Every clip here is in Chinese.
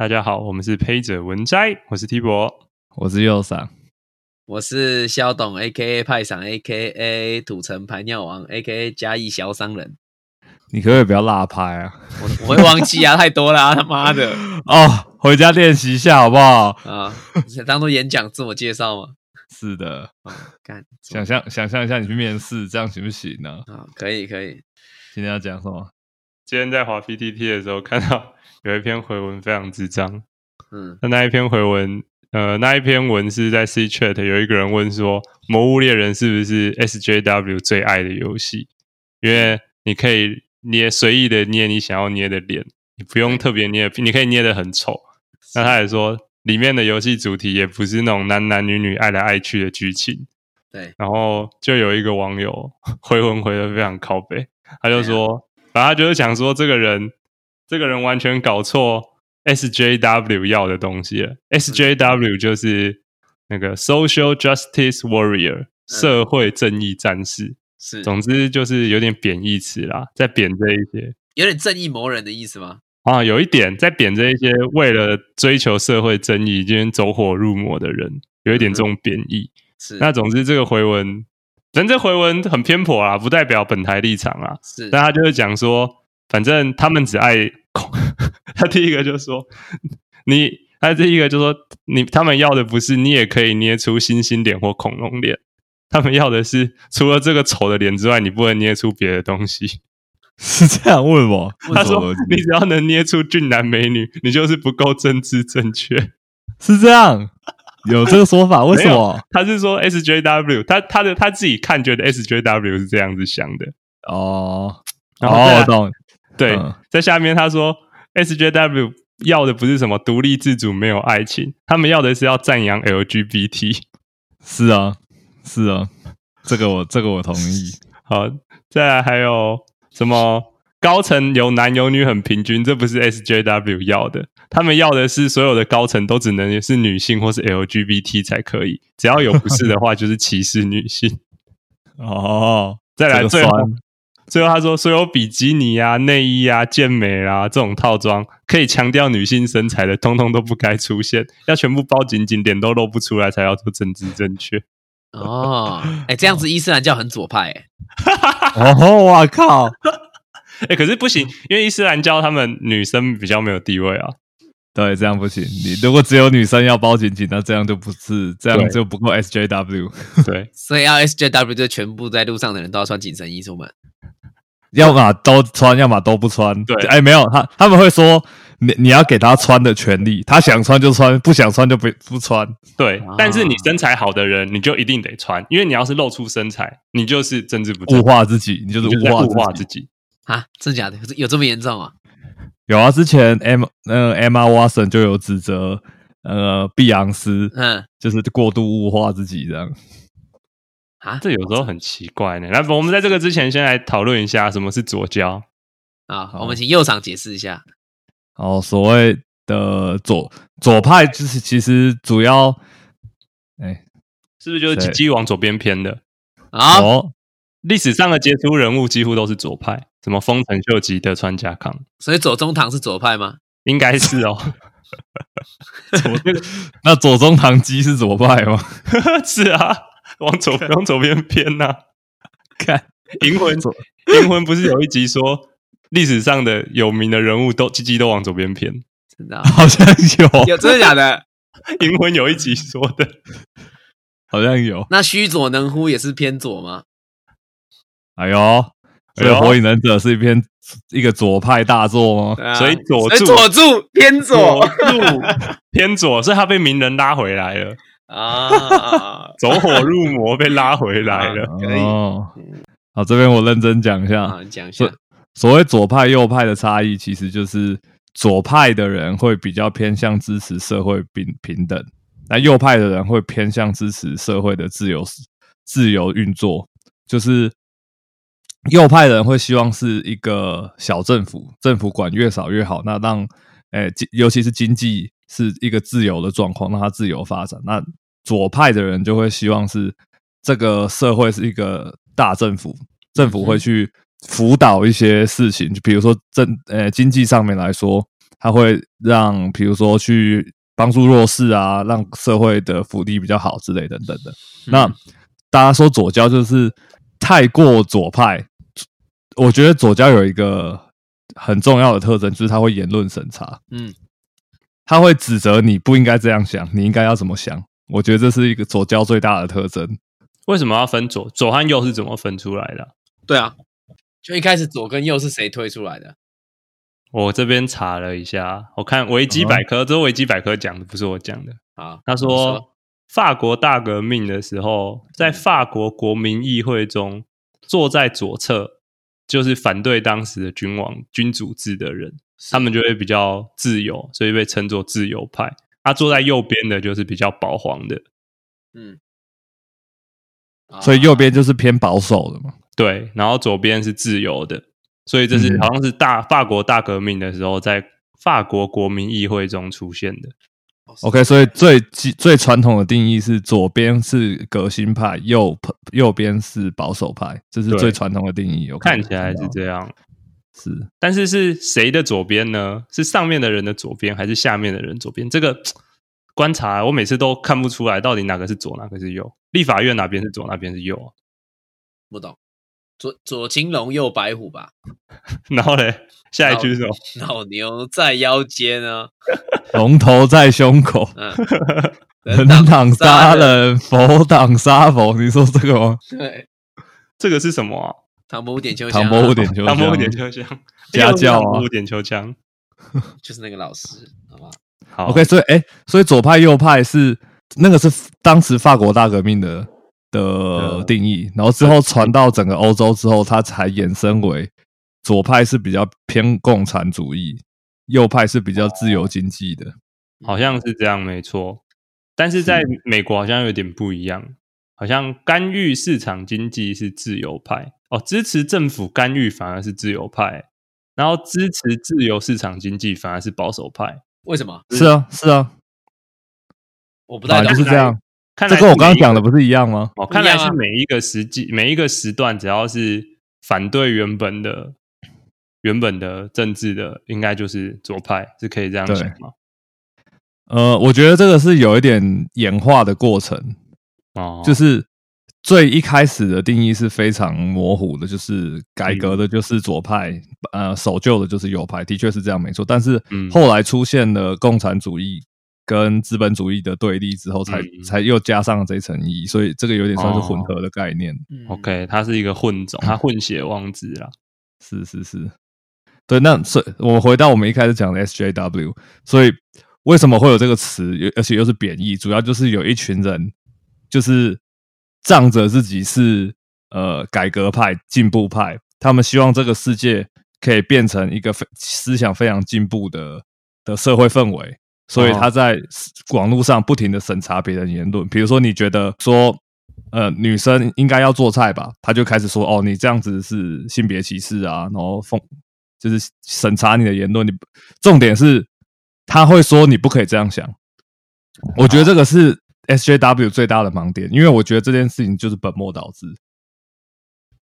大家好，我们是胚者文摘，我是 T 博，我是右上，我是肖董 （A.K.A. 派赏 A.K.A. 土城排尿王 A.K.A. 嘉义小商人）。你可不可以不要落拍啊？我我会忘记啊，太多了，他妈的！哦，回家练习一下好不好？啊，当做演讲自我介绍吗？是的，干，想象想象一下你去面试，这样行不行呢？啊，可以可以。今天要讲什么？今天在滑 PPT 的时候看到有一篇回文非常智障。嗯，那那一篇回文，呃，那一篇文是在 C Chat 有一个人问说，《魔物猎人》是不是 SJW 最爱的游戏？因为你可以捏随意的捏你想要捏的脸，你不用特别捏，你可以捏的很丑。那他也说，里面的游戏主题也不是那种男男女女爱来爱去的剧情。对，然后就有一个网友 回文回的非常靠背，他就说，反正他就是想说，这个人，这个人完全搞错 SJW 要的东西了。SJW 就是那个 Social Justice Warrior 社会正义战士，是，总之就是有点贬义词啦，在贬这一些，有点正义魔人的意思吗？啊，有一点在贬这一些为了追求社会正义，今天走火入魔的人，有一点这种贬义。是，那总之这个回文，反正这回文很偏颇啊，不代表本台立场啊。是，但他就是讲说，反正他们只爱恐。他第一个就说，你，他第一个就说，你他们要的不是你也可以捏出星星脸或恐龙脸，他们要的是除了这个丑的脸之外，你不能捏出别的东西。是这样问我？他说，你只要能捏出俊男美女，你就是不够政治正确。是这样。有这个说法？为什么？他是说 SJW，他他的他自己看觉得 SJW 是这样子想的哦。哦，我懂。对，在下面他说 SJW 要的不是什么独立自主，没有爱情，他们要的是要赞扬 LGBT。是啊，是啊，这个我这个我同意。好，再来还有什么？高层有男有女很平均，这不是 SJW 要的。他们要的是所有的高层都只能是女性或是 LGBT 才可以，只要有不是的话 就是歧视女性。哦，再来最后，最后他说所有比基尼啊、内衣啊、健美啊这种套装可以强调女性身材的，通通都不该出现，要全部包紧紧，脸都露不出来才叫做政治正确。哦，哎，这样子伊斯兰教很左派哎。哦，我靠！哎，可是不行，因为伊斯兰教他们女生比较没有地位啊。对，这样不行。你如果只有女生要包紧紧，那这样就不是，这样就不够 SJW。对，所以要 SJW 就全部在路上的人都要穿紧身衣出门，要么都穿，要么都不穿。对，哎，没有他，他们会说你你要给他穿的权利，他想穿就穿，不想穿就不不穿。对，但是你身材好的人，你就一定得穿，因为你要是露出身材，你就是政治不物化自己，你就是物化自己。啊，真假的？有这么严重啊？有啊，之前 M 呃 Emma Watson 就有指责呃碧昂斯，嗯，就是过度物化自己这样。啊，这有时候很奇怪呢。来，我们在这个之前先来讨论一下什么是左交啊。我们请右场解释一下。哦，所谓的左左派就是其实主要，哎，是不是就是鸡鸡往左边偏的啊？历史上的杰出人物几乎都是左派，什么丰臣秀吉德川家康，所以左宗棠是左派吗？应该是哦。那左宗棠基是左派吗？是啊，往左 往左边偏呐。看 银魂，银魂不是有一集说历史上的有名的人物都鸡鸡都往左边偏，真的？好像有，有真的假的？银魂有一集说的，好像有。那须佐能乎也是偏左吗？哎呦，所以《火影忍者》是一篇一个左派大作吗？所以左助左助偏左，偏左，所以他被鸣人拉回来了啊！走火入魔被拉回来了。可以，好，这边我认真讲一下，讲一下所谓左派右派的差异，其实就是左派的人会比较偏向支持社会平平等，那右派的人会偏向支持社会的自由自由运作，就是。右派人会希望是一个小政府，政府管越少越好。那让，诶，尤其是经济是一个自由的状况，让它自由发展。那左派的人就会希望是这个社会是一个大政府，政府会去辅导一些事情，就比如说政，呃，经济上面来说，它会让比如说去帮助弱势啊，让社会的福利比较好之类等等的。那大家说左交就是太过左派，我觉得左交有一个很重要的特征，就是他会言论审查，嗯，它会指责你不应该这样想，你应该要怎么想。我觉得这是一个左交最大的特征。为什么要分左左和右是怎么分出来的？对啊，就一开始左跟右是谁推出来的？我这边查了一下，我看维基百科，这是维基百科讲的，不是我讲的。啊，他你说，法国大革命的时候，在法国国民议会中，坐在左侧就是反对当时的君王君主制的人，他们就会比较自由，所以被称作自由派。他坐在右边的就是比较保皇的，嗯，所以右边就是偏保守的嘛。对，然后左边是自由的，所以这是嗯好像是大法国大革命的时候，在法国国民议会中出现的。啊 OK，所以最基最传统的定义是左边是革新派，右右边是保守派，这是最传统的定义。我看起来是这样，是但是是谁的左边呢？是上面的人的左边，还是下面的人左边？这个 观察我每次都看不出来，到底哪个是左，哪个是右。立法院哪边是左，哪边是右啊？不懂，左左青龙，右白虎吧？然后嘞，下一句是什么？老牛在腰间呢，龙头在胸口，嗯，人挡杀，人，佛挡杀佛。你说这个吗？对，这个是什么啊？唐伯虎点秋香啊，唐伯虎点秋香，唐伯虎点秋香，家教啊唐伯虎点秋香。就是那个老师，好吧？好 OK，所以哎、所以左派右派是那个是当时法国大革命的的呃定义，然后之后传到整个欧洲之后，它才衍生为左派是比较偏共产主义，右派是比较自由经济的。好像是这样，没错。但是在美国好像有点不一样，好像干预市场经济是自由派哦，支持政府干预反而是自由派，然后支持自由市场经济反而是保守派。为什么？是啊，是啊，啊，我不太懂，就是这样。看来这跟我刚刚讲的不是一样吗？哦，看来是每一个时机、每一个时段，只要是反对原本的、原本的政治的，应该就是左派，是可以这样对想吗？呃，我觉得这个是有一点演化的过程，哦，就是最一开始的定义是非常模糊的，就是改革的就是左派，呃，守旧的就是右派，的确是这样没错。但是嗯后来出现了共产主义跟资本主义的对立之后，才、嗯才又加上了这层意义，所以这个有点算是混哦合的概念。嗯 OK，它是一个混种，它混血王子啦。是是是，对。那所以我们回到我们一开始讲的 SJW，所以为什么会有这个词，又而且又是贬义？主要就是有一群人，就是仗着自己是呃改革派、进步派，他们希望这个世界可以变成一个非思想非常进步的的社会氛围，所以哦他在网络上不停的审查别人言论，比如说你觉得说。呃，女生应该要做菜吧？他就开始说，哦，你这样子是性别歧视啊，然后讽就是审查你的言论。你重点是他会说你不可以这样想。我觉得这个是 SJW 最大的盲点，因为我觉得这件事情就是本末倒置。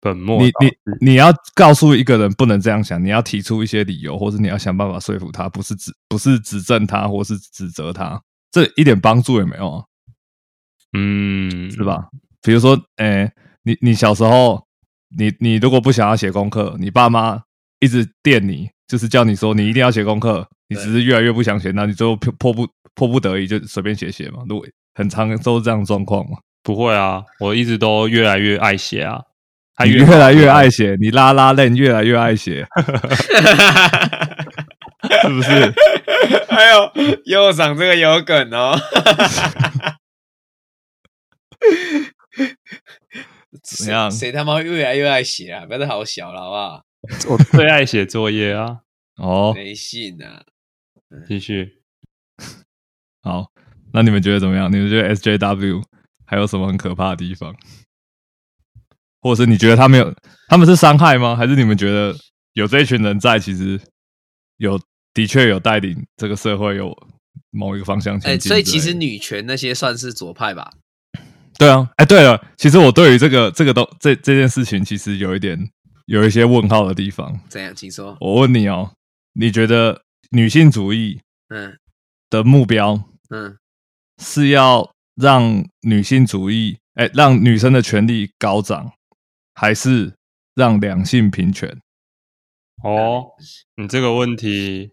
本末你你你要告诉一个人不能这样想，你要提出一些理由，或者你要想办法说服他，不是指不是指正他，或是指责他，这一点帮助也没有啊。嗯，是？吧？比如说，诶、你你小时候，你你如果不想要写功课，你爸妈一直电你，就是叫你说你一定要写功课，你只是越来越不想写，那你最后迫迫不迫不得已就随便写写嘛。如果很常都是这样的状况嘛，不会啊，我一直都越来越爱写啊。他你越来越爱写，你拉拉链越来越爱写，是不是？还有右长这个有梗哦。怎样谁谁他妈越来越爱写啊？不要再好小了，好不好？我最爱写作业啊。哦，没信啊！继续，好，那你们觉得怎么样？你们觉得 SJW 还有什么很可怕的地方？或者是你觉得他们有他们是伤害吗？还是你们觉得有这一群人在，其实有的确有带领这个社会有某一个方向哎、前进？所以其实女权那些算是左派吧？对啊，哎，对了，其实我对于这个这个都这这件事情，其实有一点有一些问号的地方。怎样？请说。我问你哦，你觉得女性主义嗯的目标嗯，是要让女性主义，哎，让女生的权利高涨，还是让两性平权？哦，你这个问题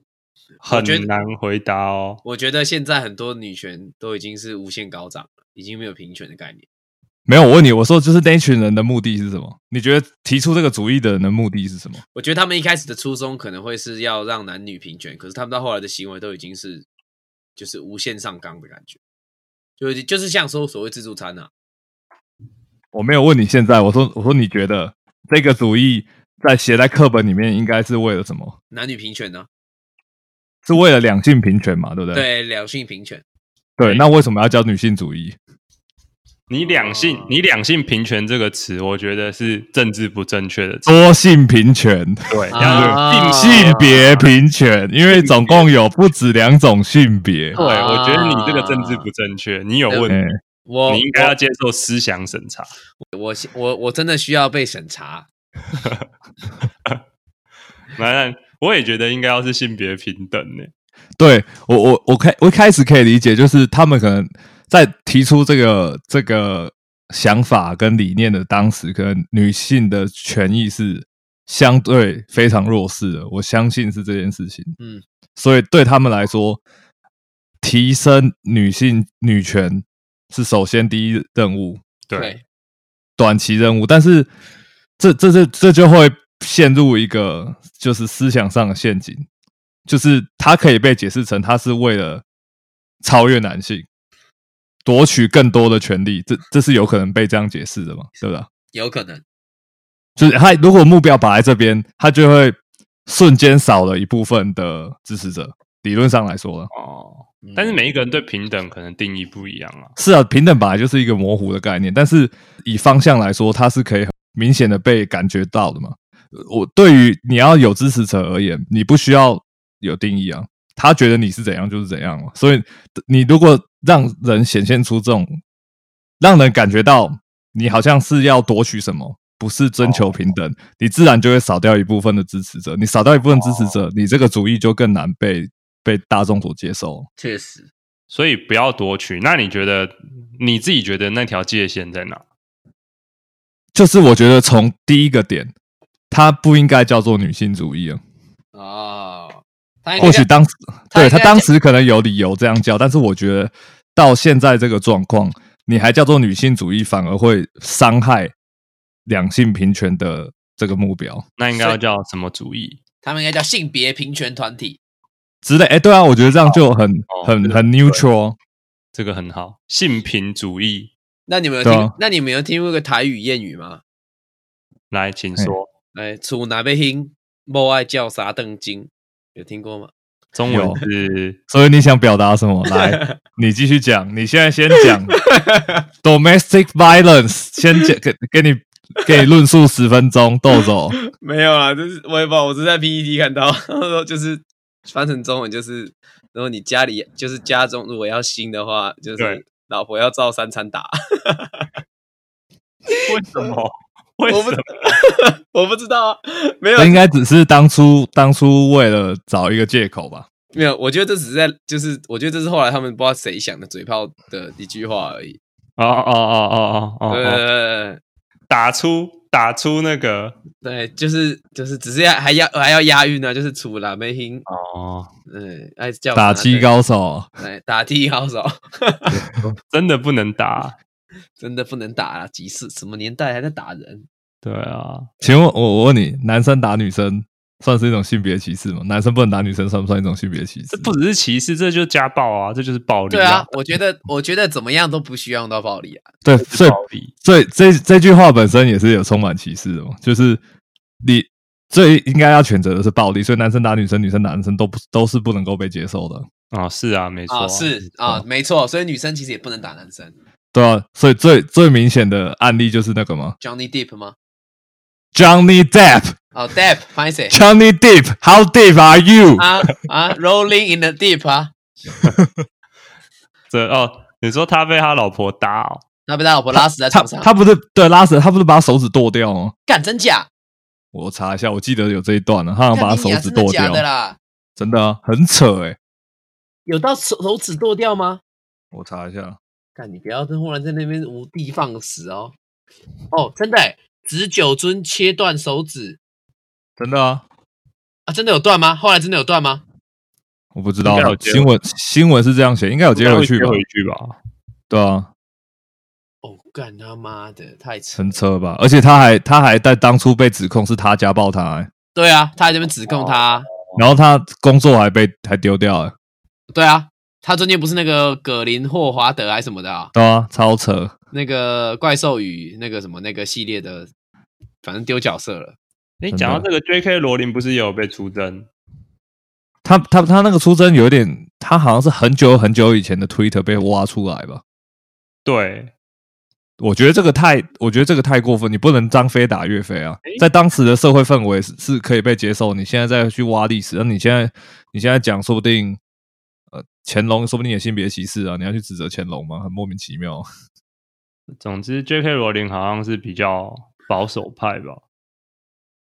很难回答哦。我觉得现在很多女权都已经是无限高涨了，已经没有平权的概念。没有，我问你，我说就是那群人的目的是什么？你觉得提出这个主意的人的目的是什么？我觉得他们一开始的初衷可能会是要让男女平权，可是他们到后来的行为都已经是就是无限上纲的感觉，就就是像说所谓自助餐啊，我没有问你现在，我说我说你觉得这个主义在写在课本里面应该是为了什么？男女平权呢、是为了两性平权嘛？对不对？对，两性平权。对，那为什么要教女性主义？你两性哦，你两性平权这个词，我觉得是政治不正确的词。多性平权、对，啊要性别平权，因为总共有不止两种性别。对，我觉得你这个政治不正确，你有问哎题，我你应该要接受思想审查。我我我我真的需要被审查。那我也觉得应该要是性别平等呢。对我我我开我一开始可以理解，就是他们可能在提出这个这个想法跟理念的当时，可能女性的权益是相对非常弱势的。我相信是这件事情。嗯，所以对他们来说，提升女性女权是首先第一任务，对，短期任务。但是这这这这就会陷入一个就是思想上的陷阱，就是它可以被解释成它是为了超越男性，夺取更多的权利，这这是有可能被这样解释的嘛？对吧？有可能。就是他如果目标摆在这边，他就会瞬间少了一部分的支持者。理论上来说了，哦，嗯但是每一个人对平等可能定义不一样啊。是啊，平等本来就是一个模糊的概念，但是以方向来说，它是可以很明显的被感觉到的嘛。我对于你要有支持者而言，你不需要有定义啊，他觉得你是怎样就是怎样嘛。所以你如果让人显现出这种，让人感觉到你好像是要夺取什么，不是征求平等，你自然就会少掉一部分的支持者。你少掉一部分支持者，你这个主义就更难被被大众所接受。确实，所以不要夺取。那你觉得你自己觉得那条界限在哪？就是我觉得从第一个点，它不应该叫做女性主义啊。哦，他或许当时对他当时可能有理由这样叫，但是我觉得到现在这个状况，你还叫做女性主义，反而会伤害两性平权的这个目标那应该要叫什么主义？他们应该叫性别平权团体。之类。哎，对啊，我觉得这样就很、很很 neutral。这个很好，性平主义。那你们有听？啊那你们有听过个台语谚语吗？来，请说。来，厝哪被兴，某爱叫啥邓金，有听过吗？中文是所以你想表达什么？来，你继续讲。你现在先讲 domestic violence，先讲给给你给你论述十分钟，豆走。没有啊，就是我也不知道，我是在 PPT 看到，他说就是翻成中文就是，如果你家里就是家中如果要新的话，就是老婆要照三餐打。为什么？为我不什么？我不知道啊，没有这应该只是当初当初为了找一个借口吧。没有，我觉得这只是在就是，我觉得这是后来他们不知道谁想的嘴炮的一句话而已。哦哦哦哦哦对哦，对打出打出那个对对，就是就是，只是要还要还要押韵呢、就是楚啦没听，哦，嗯，爱叫打击高手，对，打击高手，真的不能打。真的不能打啊！几世什么年代还在打人？对啊，请问我我问你，男生打女生算是一种性别歧视吗？男生不能打女生算不算一种性别歧视这？不只是歧视，这就是家暴啊，这就是暴力对啊，，我觉得我觉得怎么样都不需要用到暴力啊。对，所以暴力。所以这这句话本身也是有充满歧视的嘛，就是你最应该要谴责的是暴力，所以男生打女生，女生打男生都不都是不能够被接受的，啊，是啊，没错啊，是啊，没错，所以女生其实也不能打男生。对啊，所以最最明显的案例就是那个嘛 Johnny Depp 吗？，Johnny Depp，Johnny 哦，Depp，拍谁？Depp，How deep are you？啊啊，Rolling in the Deep 啊，这哦，你说他被他老婆打哦，那被他老婆拉死在他床上，他不是对拉死，他不是把手指剁掉吗？干真假？我查一下，我记得有这一段了，他好像把他手指剁掉。假的啦？真的啊，很扯哎、有到手手指剁掉吗？我查一下，干，你不要忽然在那边无的放矢哦。哦，真的欸，紫九尊切断手指真的啊，啊，真的有断吗？后来真的有断吗？我不知道新闻新闻是这样写，应该有接回去吧？回去吧。对啊，哦，干他妈的，太扯！很扯吧？而且他还他还在当初被指控是他家暴他、欸，对啊，他还在那边指控他，然后他工作还被还丢掉了，对啊，他中间不是那个葛林霍华德还是什么的啊？对啊，超扯。那个怪兽与那个什么那个系列的，反正丢角色了。你讲到这个，J.K. 罗琳不是也有被出征？他他他那个出征有点，他好像是很久很久以前的 Twitter 被挖出来吧？对，我觉得这个太，我觉得这个太过分，你不能张飞打岳飞啊！在当时的社会氛围是是可以被接受，你现在再去挖历史，那你现在你现在讲，说不定呃乾隆说不定也性别歧视啊！你要去指责乾隆吗？很莫名其妙。总之，J.K. 罗琳好像是比较保守派吧？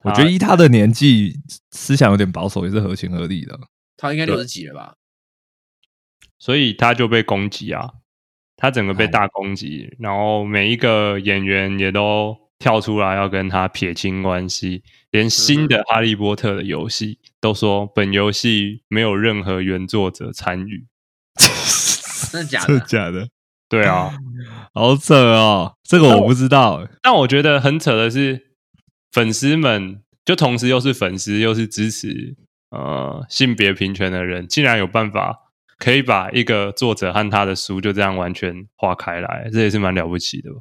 我觉得依他的年纪，思想有点保守也是合情合理的。他应该六十几了吧？所以他就被攻击啊，他整个被大攻击，然后每一个演员也都跳出来要跟他撇清关系，连新的《哈利波特》的游戏都说本游戏没有任何原作者参与。真的假的真的的？假的？对啊，好扯哦，这个我不知道。但我觉得很扯的是，粉丝们就同时又是粉丝，又是支持呃性别平权的人，竟然有办法可以把一个作者和他的书就这样完全划开来，这也是蛮了不起的吧？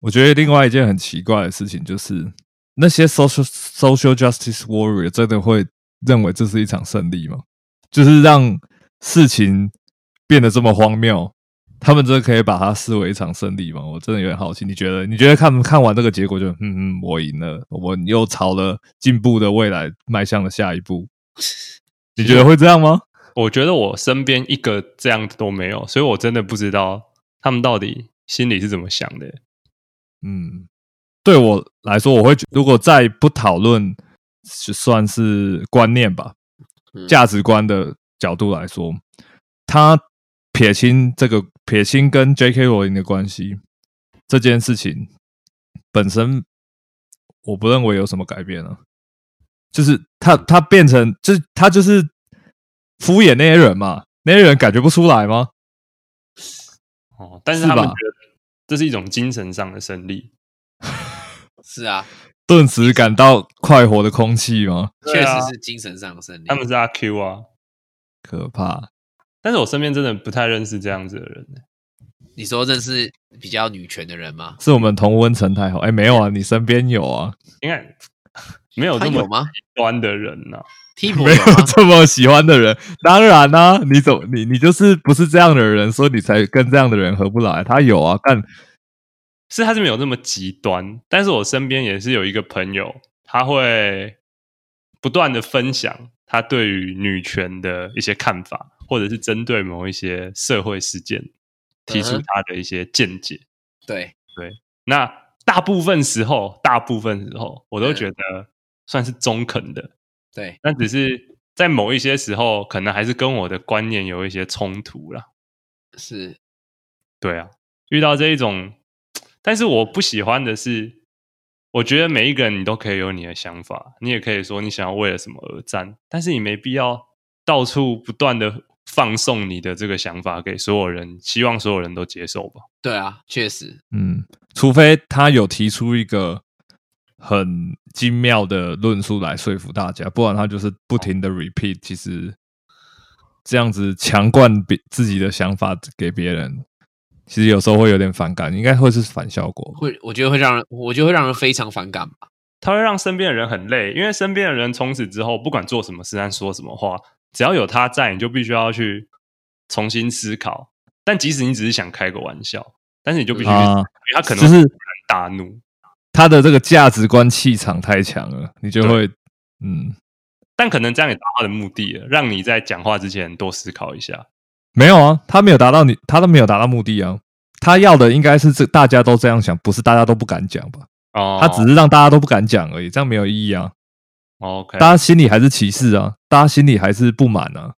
我觉得另外一件很奇怪的事情就是，那些 social social justice warrior 真的会认为这是一场胜利吗？就是让事情变得这么荒谬，他们真的可以把它视为一场胜利吗？我真的有点好奇。你觉得？你觉得看看完这个结果就嗯嗯，我赢了，我又朝了进步的未来迈向了下一步。你觉得会这样吗？我觉得我身边一个这样的都没有，所以我真的不知道他们到底心里是怎么想的。嗯，对我来说，我会觉如果再不讨论，就算是观念吧，嗯价值观的角度来说，他撇清这个撇清跟 J.K. 罗琳的关系这件事情本身，我不认为有什么改变啊。就是他他变成，就是他就是敷衍那些人嘛，那些人感觉不出来吗？哦，但是他们觉得这是一种精神上的胜利。是啊，顿时感到快活的空气吗？确啊实是精神上的胜利。他们是阿 Q 啊，可怕。但是我身边真的不太认识这样子的人。你说认识比较女权的人吗？是我们同温层太好。哎，没有啊，你身边有啊，应该没有这么极端的人呐、没有？这么喜欢的人。当然啦、你怎么你你就是不是这样的人，所以你才跟这样的人合不来。他有啊，但是他是没有那么极端，但是我身边也是有一个朋友，他会不断的分享他对于女权的一些看法，或者是针对某一些社会事件提出他的一些见解。对对，那大部分时候，大部分时候我都嗯觉得算是中肯的，对，但只是在某一些时候，可能还是跟我的观念有一些冲突了。是对啊，遇到这一种，但是我不喜欢的是，我觉得每一个人你都可以有你的想法，你也可以说你想要为了什么而战，但是你没必要到处不断的放送你的这个想法给所有人，希望所有人都接受吧。对啊，确实，嗯，除非他有提出一个很精妙的论述来说服大家，不然他就是不停的 repeat。其实这样子强灌别自己的想法给别人，其实有时候会有点反感，应该会是反效果。会我觉得会让人，我觉得会让人非常反感吧。他会让身边的人很累，因为身边的人从此之后，不管做什么事和说什么话，只要有他在，你就必须要去重新思考。但即使你只是想开个玩笑，但是你就必须他可能就是会突然大怒。他的这个价值观气场太强了，你就会嗯，但可能这样也达到他的目的了，让你在讲话之前多思考一下。没有啊，他没有达到你，他都没有达到目的啊。他要的应该是这大家都这样想，不是大家都不敢讲吧？哦，他只是让大家都不敢讲而已，这样没有意义啊。OK，大家心里还是歧视啊，大家心里还是不满啊。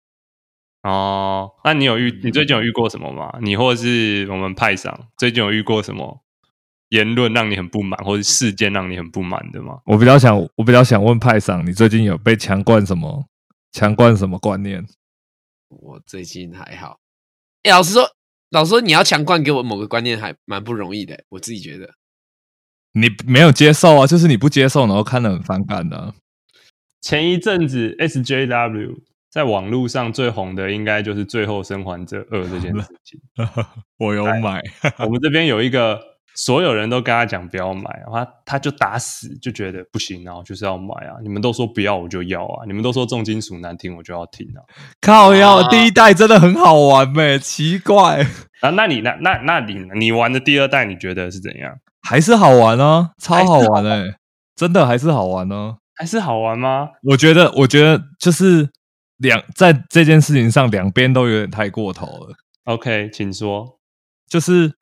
哦，那你有遇你最近有遇过什么吗？你或者是我们派上最近有遇过什么言论让你很不满，或者事件让你很不满的吗？我比较想，我比较想问派上，你最近有被强灌什么？强灌什么观念？我最近还好。哎，老实说，老实说，你要强灌给我某个观念，还蛮不容易的。我自己觉得，你没有接受啊，就是你不接受，然后看得很反感的。前一阵子 SJW 在网络上最红的，应该就是《最后生还者二》这件事情。我有买，我们这边有一个，所有人都跟他讲不要买，他他就打死就觉得不行啊，就是要买啊！你们都说不要，我就要啊！你们都说重金属难听，我就要听啊！靠要，第一代真的很好玩呗，奇怪啊！那你那那那你你玩的第二代，你觉得是怎样？还是好玩啊，超好玩哎，真的还是好玩呢。还是好玩吗？我觉得，我觉得就是两在这件事情上，两边都有点太过头了。OK，请说。就是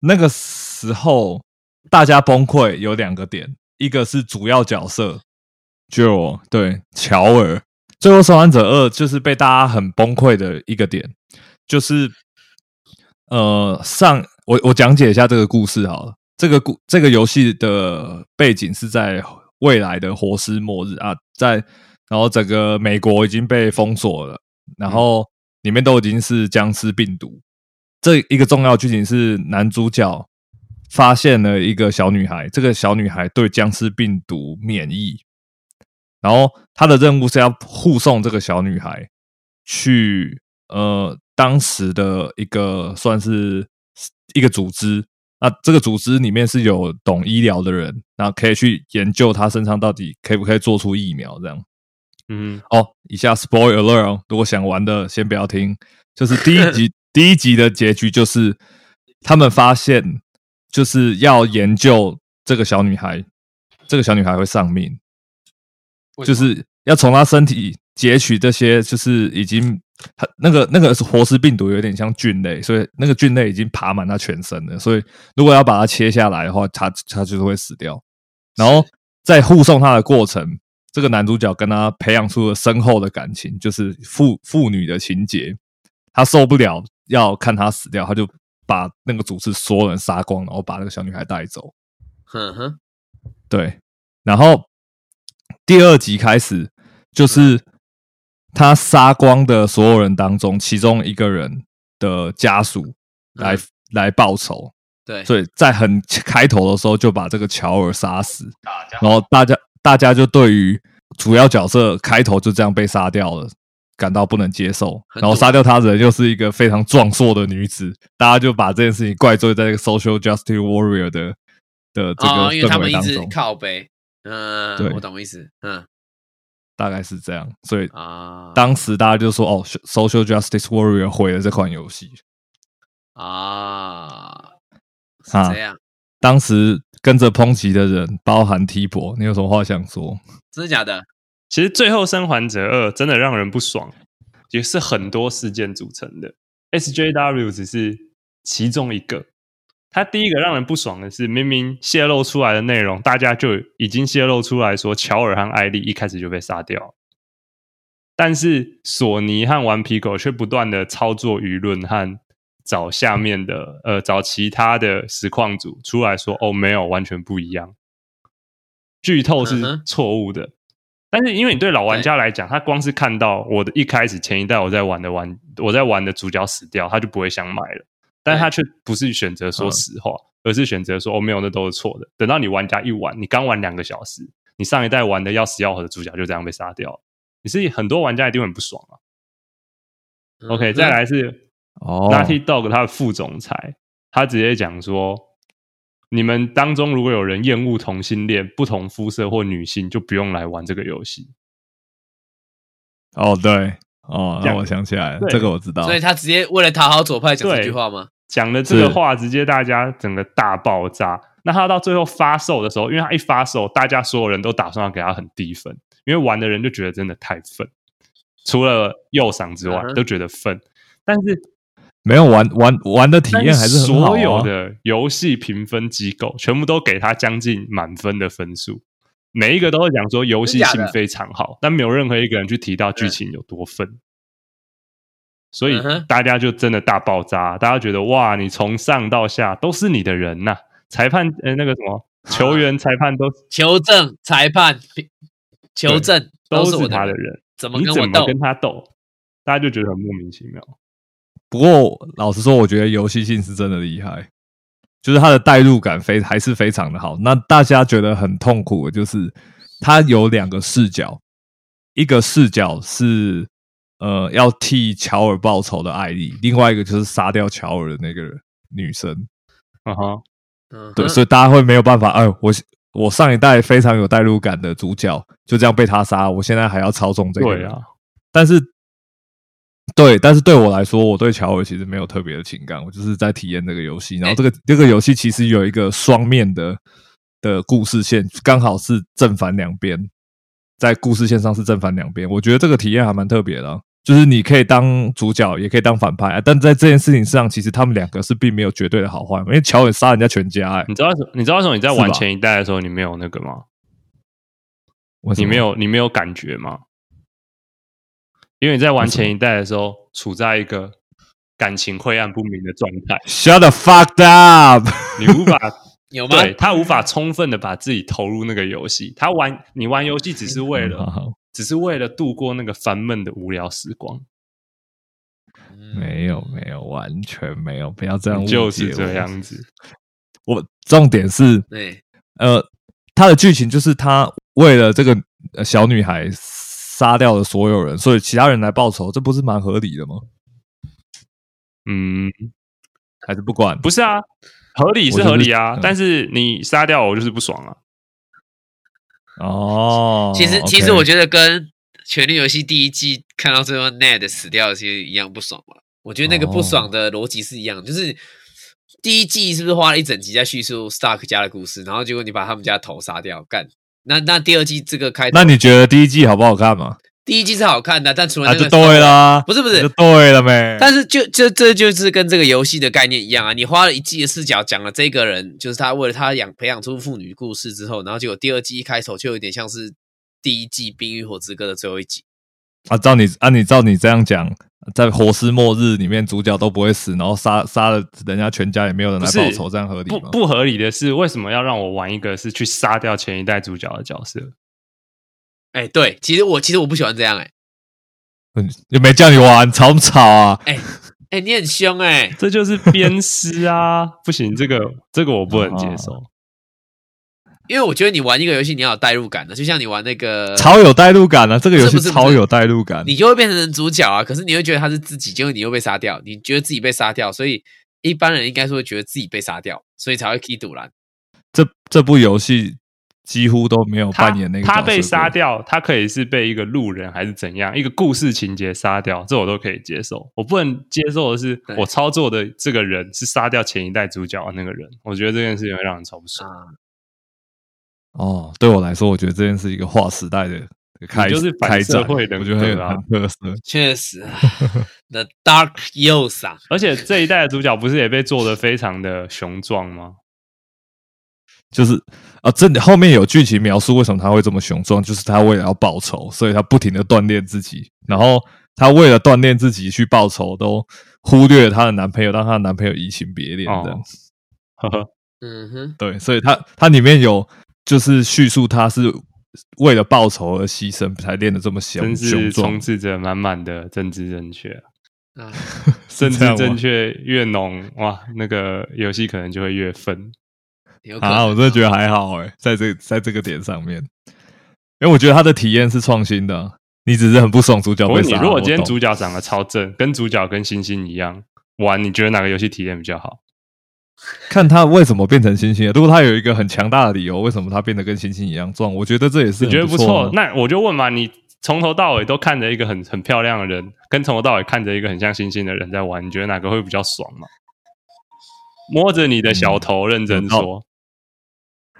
那个时候大家崩溃有两个点，一个是主要角色 Joe 对乔尔，《最后生还者二》就是被大家很崩溃的一个点，就是呃，上我我讲解一下这个故事好了。这个故这个游戏的背景是在。未来的活尸末日啊，在然后整个美国已经被封锁了，然后里面都已经是僵尸病毒。这一个重要剧情是男主角发现了一个小女孩，这个小女孩对僵尸病毒免疫，然后他的任务是要护送这个小女孩去呃当时的一个算是一个组织。那这个组织里面是有懂医疗的人，然后可以去研究他身上到底可不可以做出疫苗这样。嗯，哦，以下 spoiler alert，如果想玩的先不要听。就是第一集 第一集的结局就是他们发现就是要研究这个小女孩，这个小女孩会丧命，就是要从她身体截取这些就是已经。它那个那个活尸病毒有点像菌类，所以那个菌类已经爬满她全身了。所以如果要把它切下来的话，她她就是会死掉。然后在护送她的过程，这个男主角跟他培养出了深厚的感情，就是父父女的情节。他受不了要看他死掉，他就把那个组织所有人杀光，然后把那个小女孩带走。哼哼，对。然后第二集开始就是。他杀光的所有人当中，其中一个人的家属来来报仇，对，所以在很开头的时候就把这个乔尔杀死，然后大家大家就对于主要角色开头就这样被杀掉了感到不能接受，然后杀掉他的人又是一个非常壮硕的女子，大家就把这件事情怪罪在这个 social justice warrior 的的这个他们一直，靠背，嗯，对，我懂意思，嗯。大概是这样，所以啊，当时大家就说：“哦，Social Justice Warrior 毁了这款游戏。”啊，是这样。当时跟着抨击的人，包含 T 博，你有什么话想说？真的假的？其实《最后生还者二》真的让人不爽，也是很多事件组成的。SJW 只是其中一个。他第一个让人不爽的是，明明泄露出来的内容，大家就已经泄露出来说，乔尔和艾丽一开始就被杀掉，但是索尼和顽皮狗却不断的操作舆论和找下面的呃找其他的实况组出来说，哦，没有，完全不一样，剧透是错误的。但是因为你对老玩家来讲，他光是看到我的一开始前一代我在玩的玩我在玩的主角死掉，他就不会想买了。但他却不是选择说实话，而是选择说：“哦，没有，那都是错的。”等到你玩家一玩，你刚玩两个小时，你上一代玩的要死要活的主角就这样被杀掉，你是很多玩家一定很不爽啊。OK，再来是 Natty Dog 他的副总裁，他直接讲说：“你们当中如果有人厌恶同性恋、不同肤色或女性，就不用来玩这个游戏。”哦，对，哦，让我想起来了，这个我知道。所以他直接为了讨好左派讲这句话吗？讲的这个话，直接大家整个大爆炸。那他到最后发售的时候，因为他一发售，大家所有人都打算要给他很低分，因为玩的人就觉得真的太愤，除了右嗓之外都觉得愤。但是没有玩玩玩的体验还是很好。所有的游戏评分机构全部都给他将近满分的分数。每一个都会讲说游戏性非常好，但没有任何一个人去提到剧情有多分。所以大家就真的大爆炸，大家觉得哇，你从上到下都是你的人呐、裁判呃那个什么球员、裁判都求证、裁判、求证都是他的人，怎么你怎么？跟他斗？大家就觉得很莫名其妙。不过老实说，我觉得游戏性是真的厉害，就是它的代入感非还是非常的好。那大家觉得很痛苦的就是它有两个视角，一个视角是呃要替乔尔报仇的艾丽，另外一个就是杀掉乔尔的那个女生。嗯哼，对，所以大家会没有办法，哎，我我上一代非常有代入感的主角就这样被他杀，我现在还要操纵这个。对啊，但是，对，但是对我来说，我对乔尔其实没有特别的情感，我就是在体验这个游戏。然后这个、这个游戏其实有一个双面的的故事线，刚好是正反两边，在故事线上是正反两边。我觉得这个体验还蛮特别的啊、就是你可以当主角，也可以当反派、啊，但在这件事情上，其实他们两个是并没有绝对的好坏，因为乔尔杀人家全家、哎，你知道为什么？你知道为什么你在玩前一代的时候你没有那个吗？你没有你没有感觉吗？因为你在玩前一代的时候，处在一个感情晦暗不明的状态，shut the fuck up，你无法 有吗？对他无法充分的把自己投入那个游戏。他玩你玩游戏只是为了，好好只是为了度过那个烦闷的无聊时光，嗯没有没有，完全没有，不要这样误解就是这。样子。我重点是，对，呃，他的剧情就是他为了这个呃小女孩杀掉了所有人，所以其他人来报仇，这不是蛮合理的吗？嗯，还是不管？不是啊，合理是合理啊，嗯但是你杀掉我就是不爽啊。哦，其实其实我觉得跟《权力游戏》第一季看到最后 Ned 死掉其实一样不爽嘛。我觉得那个不爽的逻辑是一样，就是第一季是不是花了一整集在叙述 Stark 家的故事，然后结果你把他们家头杀掉，干。那那第二季这个开头，那你觉得第一季好不好看嘛？第一季是好看的，但除了啊，那个就对啦，不是不是就对了没？但是就这这就是跟这个游戏的概念一样啊！你花了一季的视角讲了这个人，就是他为了他养培养出妇女故事之后，然后结果第二季一开头就有点像是第一季《冰与火之歌》的最后一集。啊，照你按你照你这样讲，在活尸末日里面主角都不会死，然后杀杀了人家全家也没有人来报仇，这样合理吗？不不合理的是，为什么要让我玩一个是去杀掉前一代主角的角色？哎，对，其实我其实我不喜欢这样、哎嗯，又没叫你玩，吵不吵啊？哎，你很凶哎、这就是鞭尸啊！不行，这个这个我不能接受。因为我觉得你玩一个游戏你要有代入感的，就像你玩那个，超有代入感啊！这个游戏超有代入感。你就会变成主角啊。可是你会觉得他是自己，结果你又被杀掉，你觉得自己被杀掉，所以一般人应该是会觉得自己被杀掉，所以才会 key 堵拦。这这部游戏几乎都没有扮演那个角色他被杀掉，他可以是被一个路人还是怎样，一个故事情节杀掉，这我都可以接受。我不能接受的是，我操作的这个人是杀掉前一代主角的那个人，我觉得这件事情会让人超不爽。啊，哦。对我来说，我觉得这件是一个划时代的开你就是反社会人我觉得很有格啊很特色。确实啊，The Dark Youth 啊，而且这一代的主角不是也被做的非常的雄壮吗？就是啊，这里后面有剧情描述为什么他会这么雄壮，就是他为了要报仇，所以他不停的锻炼自己，然后他为了锻炼自己去报仇，都忽略了她的男朋友，让她的男朋友移情别恋这样。子呵呵，嗯哼，对，所以他他里面有就是叙述他是为了报仇而牺牲，才练得这么雄真是充。斥着满满的政治正确啊。啊，政治正确越浓，哇，那个游戏可能就会越分。啊，我真的觉得还好哎，在这在这个点上面，因为我觉得他的体验是创新的，你只是很不爽主角被杀你。如果今天主角长得超正，跟主角跟星星一样玩，你觉得哪个游戏体验比较好？看他为什么变成星星了，如果他有一个很强大的理由，为什么他变得跟星星一样壮，我觉得这也是你觉得不错那我就问嘛，你从头到尾都看着一个很很漂亮的人，跟从头到尾看着一个很像星星的人在玩，你觉得哪个会比较爽嘛？摸着你的小头，认真说，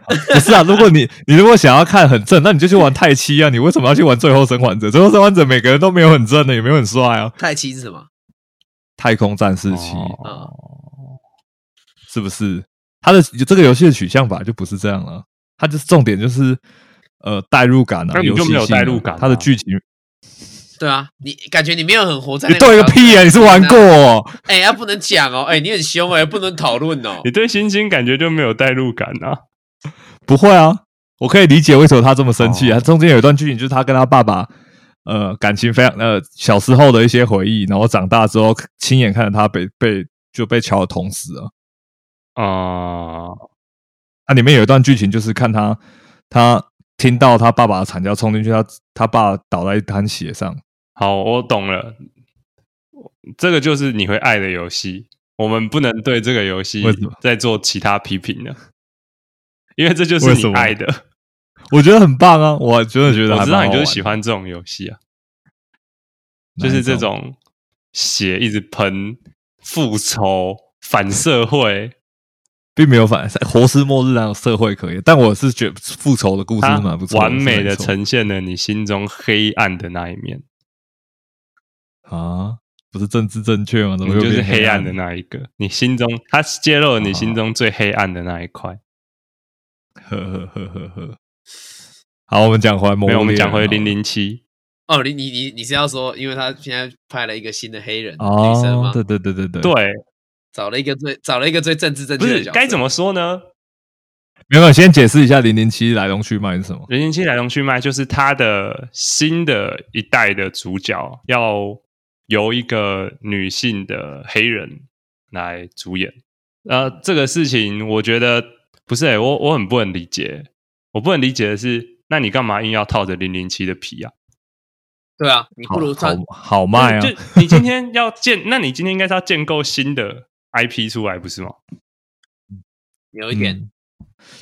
不是啊，如果你你如果想要看很正，那你就去玩太七啊！你为什么要去玩最后生还者？最后生还者每个人都没有很正的，也没有很帅啊。太七是什么？太空战士七、哦是不是？他的这个游戏的取向吧就不是这样了，他就是重点就是呃代入感啊，那你就没有游戏性啊代入感啊它的剧情对啊，你感觉你没有很活在你 对个个屁啊！你是玩过？哦？哎，呀，不能讲哦，哎，你很凶哎，不能讨论哦你。对星星感觉就没有代入感啊？不会啊，我可以理解为什么他这么生气啊。哦中间有一段剧情就是他跟他爸爸呃感情非常呃小时候的一些回忆，然后长大之后亲眼看着他被被就被乔尔捅死了。啊、它里面有一段剧情，就是看他他听到他爸爸的惨叫冲进去，他他爸倒在一滩血上。好，我懂了，这个就是你会爱的游戏。我们不能对这个游戏再做其他批评了，因为这就是你爱的。我觉得很棒啊，我真的觉得我知道你就是喜欢欢这种游戏啊，就是这种种血一直喷、复仇、反社会，并没有反活尸末日那种社会可以，但我是觉得复仇的故事是蛮不错，完美的呈现了你心中黑暗的那一面。啊，不是政治正确吗？怎么就是黑暗的那一个，你心中他揭露了你心中最黑暗的那一块。呵呵呵呵呵。好，我们讲回来，没有，我们讲回零零零七，哦，你你你你是要说，因为他现在拍了一个新的黑人女生吗？，哦对对对对对，对，找了一个最找了一个最政治正不确的角色，是该怎么说呢？没有，先解释一下零零七来龙去脉是什么。零零七来龙去脉就是他的新的一代的主角要由一个女性的黑人来主演。呃，这个事情我觉得不是、欸，我我很不能理解。我不能理解的是，那你干嘛硬要套着零零七的皮啊？对啊，你不如穿好好卖啊！就就你今天要建，那你今天应该是要建构新的 IP 出来，不是吗？有一点，嗯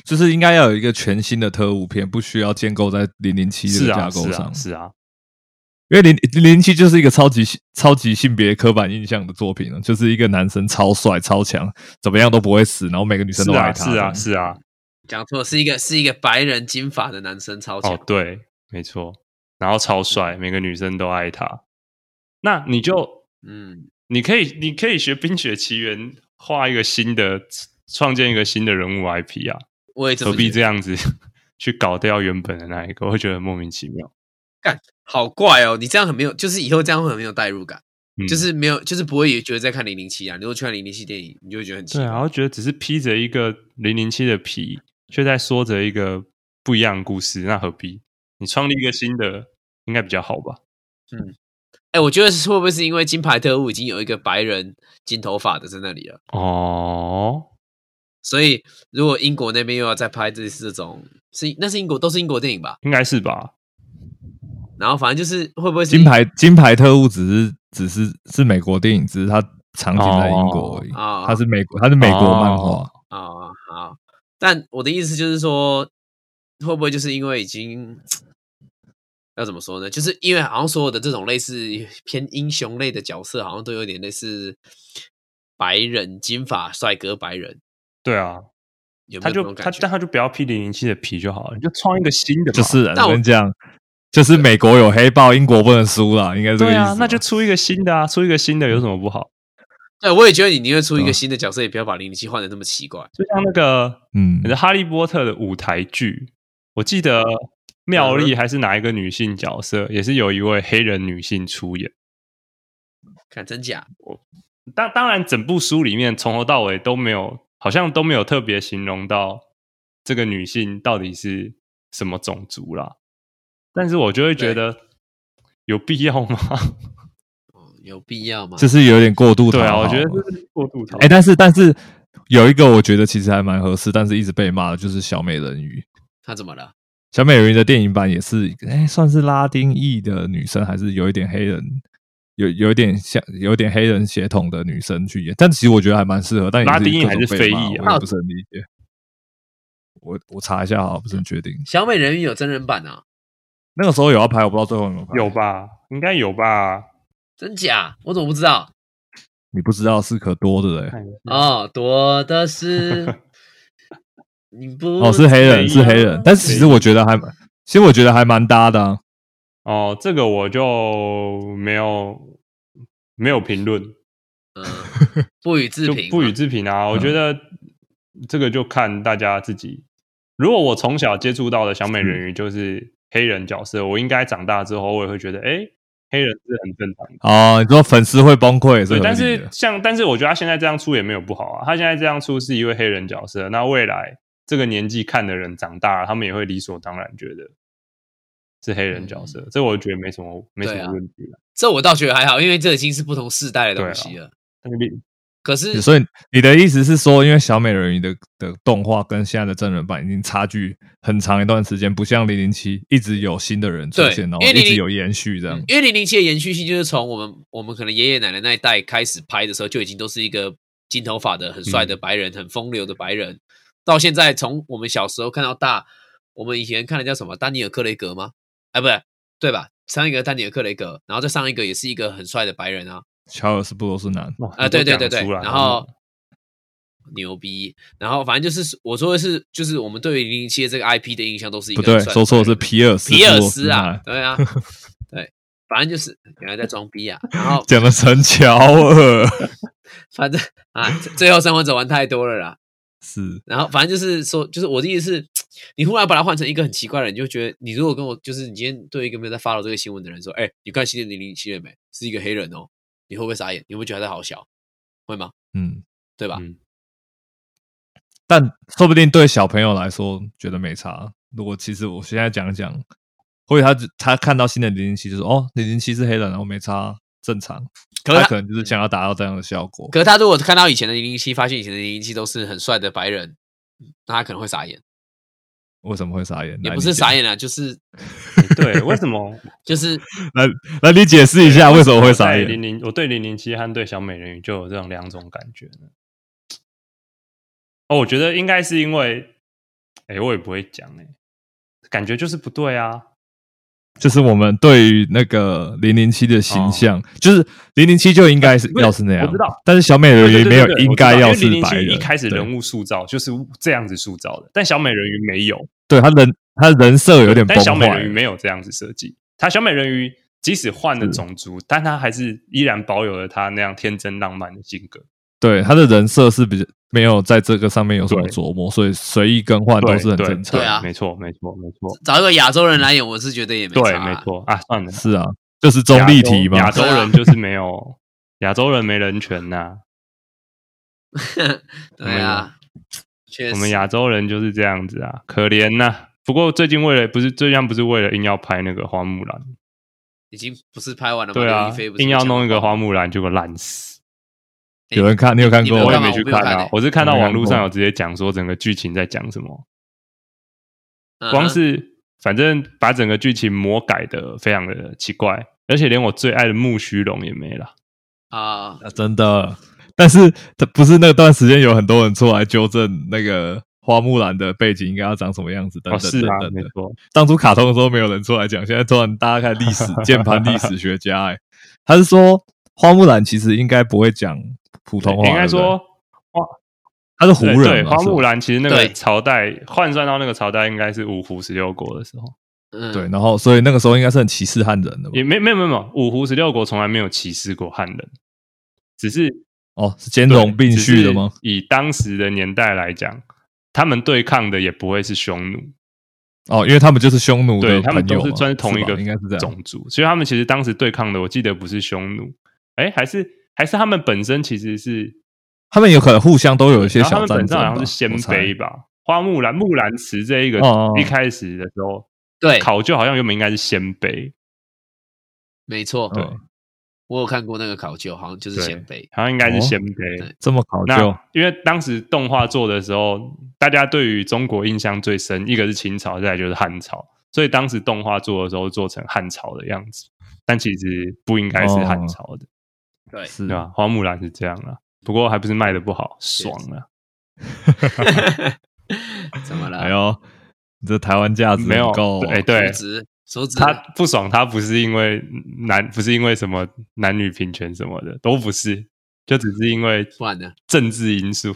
就是应该要有一个全新的特务片，不需要建构在零零七这是啊，个架构是啊上，，是啊，因为零零零七就是一个超级超级性别刻板印象的作品了，就是一个男生超帅超强，怎么样都不会死，然后每个女生都爱他，是啊，是啊。讲错，是一个是一个白人金发的男生超强哦，，对，没错。然后超帅，每个女生都爱他。那你就嗯，你可以，你可以学《冰雪奇缘》，画一个新的，创建一个新的人物 IP 啊，我也这何必这样子去搞掉原本的那一个？我会觉得莫名其妙。好怪哦，你这样很没有，就是以后这样会很没有代入感，嗯就是没有，就是不会觉得在看零零七啊，你如果去看零零七电影，你就会觉得很奇怪，对啊，我觉得只是披着一个零零七的皮，却在说着一个不一样的故事，那何必？你创立一个新的，应该比较好吧？哎、我觉得是会不会是因为金牌特务已经有一个白人金头发的在那里了，哦，所以如果英国那边又要再拍这这种，是那是英国都是英国电影吧？应该是吧？然后反正就是会不会是金牌金牌特务只是只是是美国电影，只是它场景在英国而已，哦它是美国它是美国漫画。哦啊、好，但我的意思就是说，会不会就是因为已经要怎么说呢？就是因为好像所有的这种类似偏英雄类的角色，好像都有点类似白人金发帅哥白人，对啊，有没他就？他但他就不要 P 零零七的皮就好了，你就创一个新的，就是啊但我我跟你讲，就是美国有黑豹，英国不能输了，应该是这个意思吧。对啊，那就出一个新的啊，出一个新的有什么不好？对，我也觉得你宁愿出一个新的角色，也不要把零零七换的那么奇怪。就像那个嗯你的《哈利波特》的舞台剧，我记得妙嗯丽还是哪一个女性角色，也是有一位黑人女性出演。看真假？我当当然，整部书里面从头到尾都没有，好像都没有特别形容到这个女性到底是什么种族啦。但是我就会觉得有必要吗？哦，有必要吗？这是有点过度讨对啊，我觉得这是过度讨哎、但是但是有一个我觉得其实还蛮合适，但是一直被骂的就是小美人鱼。她怎么了？小美人鱼的电影版也是，哎、算是拉丁裔的女生，还是有一点黑人，有有一点像有一点黑人血统的女生去演，但其实我觉得还蛮适合。但拉丁裔还是非裔啊我也不是很理解。我我查一下哈，不是很确定。小美人鱼有真人版啊？那个时候有要拍，我不知道最后有没有拍。有吧？应该有吧？真假？我怎么不知道？你不知道是可多的嘞。哦，多的是 你不哦，是黑人，是黑人，但是其实我觉得还蛮，其实我觉得还蛮搭的、啊。哦，这个我就没有没有评论，嗯，不予置 评，不予置评啊。我嗯觉得这个就看大家自己如果我从小接触到的小美人鱼就是黑人角色，我应该长大之后我也会觉得，哎，黑人是很正常的。哦，你说粉丝会崩溃是对，但是像，但是我觉得他现在这样出也没有不好啊。他现在这样出是一位黑人角色，那未来这个年纪看的人长大了，他们也会理所当然觉得是黑人角色，这我觉得没什么没什么问题了。这我倒觉得还好，因为这已经是不同世代的东西了。但是可是所以你的意思是说，因为小美人鱼的的动画跟现在的真人版已经差距很长一段时间，不像零零七一直有新的人出现，然后因为00一直有延续这样。因为零零七的延续性就是从我们我们可能爷爷奶奶那一代开始拍的时候，就已经都是一个金头发的很帅的白人，很风流的白人，到现在从我们小时候看到大，我们以前看的叫什么丹尼尔克雷格吗？哎，不对，对吧？上一个丹尼尔克雷格，然后再上一个也是一个很帅的白人啊，乔尔斯布鲁斯南，哇啊，对对对对，然后牛逼，然后反正就是我说的是，就是我们对于零零七的这个 IP 的印象都是一不对，个帅说错了是皮尔斯，皮尔斯啊，，对啊，对，反正就是原来在装逼啊，然后讲的成乔尔 反正啊，最后生还者玩太多了啦。是然后反正就是说，就是我的意思是，你忽然把它换成一个很奇怪的人，你就觉得你如果跟我，就是你今天对一个没有在 follow 这个新闻的人说，哎，你看新的零零七了没？是一个黑人哦，你会不会傻眼？你会不会觉得他好小？会吗？嗯，对吧？嗯但说不定对小朋友来说觉得没差。如果其实我现在讲讲，或者他只他看到新的零零七就说哦，零零七是黑人，然后没差，正常。可是他他可能就是想要达到这样的效果。可是他如果看到以前的零零七，发现以前的零零七都是很帅的白人，那他可能会傻眼，为什么会傻眼？也不是傻眼啊，就是对，为什么 就是来来，你解释一下为什么会傻眼？零零，我对零零七和对小美人鱼就有这种两种感觉呢？哦，我觉得应该是因为，哎，我也不会讲哎，感觉就是不对啊。就是我们对于那个零零七的形象，就是零零七就应该是要是那样，我知道，但是小美人鱼没有应该要是我知道因为007白人，一开始人物塑造就是这样子塑造的，但小美人鱼没有，对他人他人设有点崩但小美人鱼坏，没有这样子设计。她小美人鱼即使换了种族，但她还是依然保有了她那样天真浪漫的性格。对他的人设是比较没有在这个上面有什么琢磨，所以随意更换都是很对正常。对啊。没错，没错，没错，找一个亚洲人来演，我是觉得也没对，差啊。没错啊，算了，是啊，就是中立题嘛。亚。洲人就是没有 亚洲人没人权呐、对啊，确实，我们亚洲人就是这样子啊，可怜呐、不过最近为了不是最近不是为了硬要拍那个花木兰，已经不是拍完了吗？对啊硬要弄一个花木兰，结果烂死。哎有人看，你有看过？我也没去看啊我是看到网络上有直接讲说整个剧情在讲什么，光是反正把整个剧情魔改的非常的奇怪，而且连我最爱的木须龙也没了。啊，啊真的。但是这不是那段时间有很多人出来纠正那个花木兰的背景应该要长什么样子等哦，等等等的。没错，当初卡通的时候没有人出来讲，现在突然大家看历史 键盘历史学家、哎，他是说花木兰其实应该不会讲普通话，应该说他是胡人对，人，花木兰其实那个朝代换算到那个朝代应该是五胡十六国的时候，嗯，对，然后所以那个时候应该是很歧视汉人的。也没没有没有没有五胡十六国从来没有歧视过汉人，只是哦，是兼容并蓄的吗？？以当时的年代来讲，他们对抗的也不会是匈奴，哦，因为他们就是匈奴的对他们朋友嘛都是算是同一个应该是这样。种族，所以他们其实当时对抗的，我记得不是匈奴，哎，还是还是他们本身其实是他们有可能互相都有一些小战争吧，本身好像是鲜卑吧。花木兰木兰辞这一个一开始的时候，对，考究好像原本应该是鲜卑，没错，对我有看过那个考究，好像就是鲜卑，好像应该是哦鲜卑。对这么考究因为当时动画做的时候，大家对于中国印象最深，一个是清朝，再来就是汉朝，所以当时动画做的时候做成汉朝的样子，但其实不应该是汉朝的，对，是对吧？花木兰是这样啊，不过还不是卖的不好，爽啊！怎么了？哎呦，你这台湾价值没有很够哦，哎对手指手指，他不爽，他不是因为男，不是因为什么男女平权什么的，都不是，就只是因为不然呢？政治因素，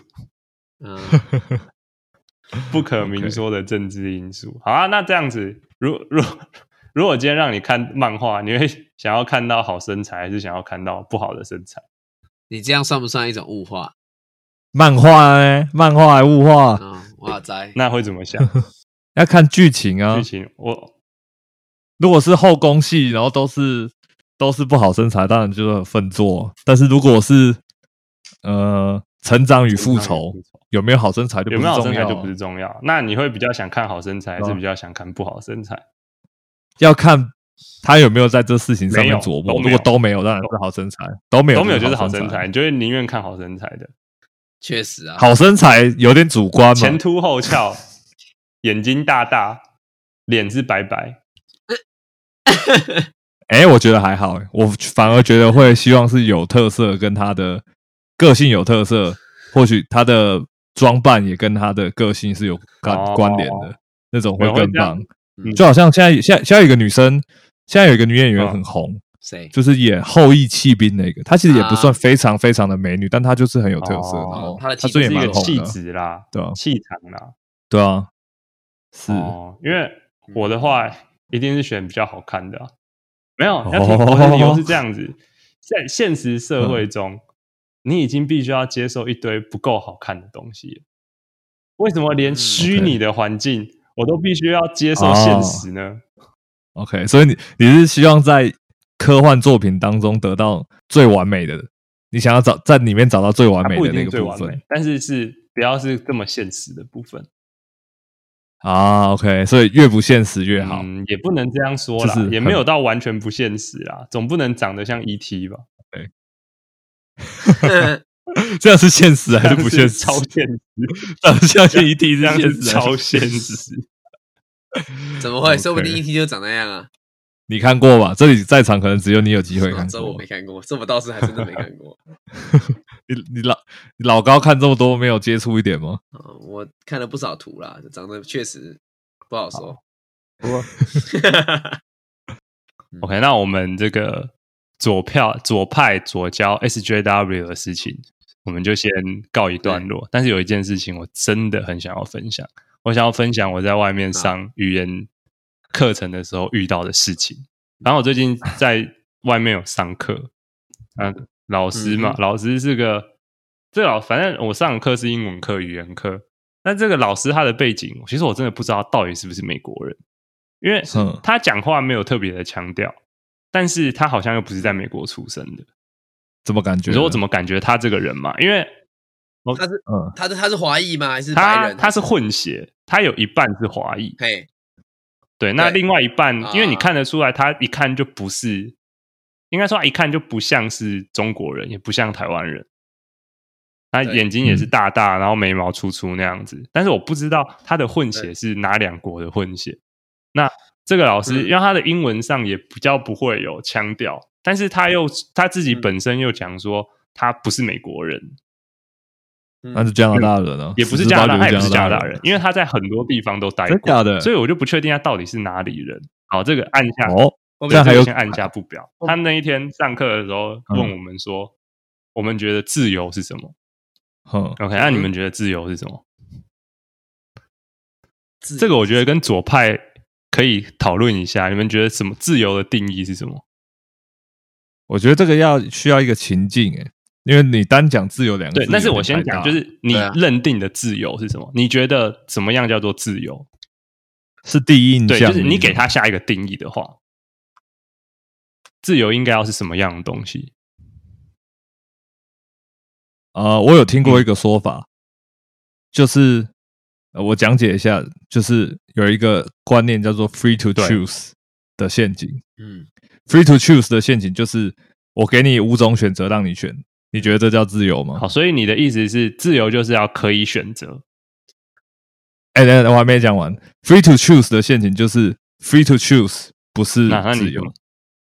嗯，不可明说的政治因素。好啊，那这样子，如如如果今天让你看漫画，你会想要看到好身材，还是想要看到不好的身材？你这样算不算一种物化？漫画呢？漫画还物化？嗯，哇塞，那会怎么想？要看剧情啊剧。情我如果是后宫戏，然后都是都是不好身材，当然就是很奋作。但是如果是呃成长与复仇，有没有好身材就不有没有好身重要就不是重要。那你会比较想看好身材，还是嗯比较想看不好身材？要看他有没有在这事情上面琢磨。如果都没有，当然是好身材；都没有都没有就是好身身材，。你就会宁愿看好身材的，确实啊，好身材有点主观嘛前。凸后翘，眼睛大大，脸是白白。哎、我觉得还好、欸，我反而觉得会希望是有特色，跟他的个性有特色，或许他的装扮也跟他的个性是有关、哦关联的，那种会更棒。嗯。就好像现在现在现在有一个女生，现在有一个女演员嗯很红，谁？就是演《后羿弃兵》那个，她其实也不算啊非常非常的美女，但她就是很有特色，哦然后她的她是一个气质啦，对啊气场啦。对啊，是哦，因为我的话一定是选比较好看的啊、没有，哦要听我的理由是这样子，在现实社会中，你已经必须要接受一堆不够好看的东西了。为什么连嗯虚拟的环境我都必须要接受现实呢？OK，所以你你是希望在科幻作品当中得到最完美的，你想要找在里面找到最完美的那个部分最完美，但是是不要是这么现实的部分。啊？OK，所以越不现实越好。嗯，也不能这样说啦，就是也没有到完全不现实啦，总不能长得像 ET 吧？这样是现实还是不现实？超现实，长得像 ET 这样现实超不现现实？怎么会？说不定 ET 就长那样啊！你看过吧？这里在场可能只有你有机会看这我过。没看过，这我倒是还真的没看过。你你老你老高看这么多，没有接触一点吗？嗯，我看了不少图啦，长得确实不好说。不过 OK，那我们这个左票左派左交 SJW 的事情，我们就先告一段落。但是有一件事情我真的很想要分享，我想要分享我在外面上语言课程的时候遇到的事情。然后我最近在外面有上课，啊，老师嘛，嗯老师是个这老，反正我上的课是英文课、语言课。但这个老师他的背景，其实我真的不知道到底是不是美国人，因为嗯他讲话没有特别的强调，但是他好像又不是在美国出生的。怎么感觉？你说我怎么感觉他这个人嘛？因为他是嗯他是他是华裔吗？还是白人？他他是混血，他有一半是华裔，嘿，对，那另外一半，啊因为你看得出来，他一看就不是，应该说他一看就不像是中国人，也不像台湾人。他眼睛也是嗯大大，然后眉毛粗粗那样子，但是我不知道他的混血是哪两国的混血。那这个老师，嗯因为他的英文上也比较不会有腔调，但是他又他自己嗯本身又讲说他不是美国人，嗯那是加拿大人啊？也不是加拿大，他也不是加拿大人人，因为他在很多地方都待过，的所以我就不确定他到底是哪里人。好，这个按下哦。我这样还有先按下不表。他那一天上课的时候嗯问我们说，我们觉得自由是什么哼，？OK，那你们觉得自由是什么？这个我觉得跟左派可以讨论一下，你们觉得什么自由的定义是什么？我觉得这个要需要一个情境诶，因为你单讲自由两个对，字，但是我先讲，就是你认定的自由是什么？你觉得怎么样叫做自由？是第一印对，象，就是你给他下一个定义的话，自由应该要是什么样的东西？呃，我有听嗯过一个说法，就是、呃我讲解一下，就是有一个观念叫做 “free to choose” 的陷阱。嗯 “free to choose” 的陷阱就是我给你五种选择让你选，你觉得这叫自由吗？好，所以你的意思是，自由就是要可以选择。哎，等等，我还没讲完。“free to choose” 的陷阱就是 “free to choose” 不是自由。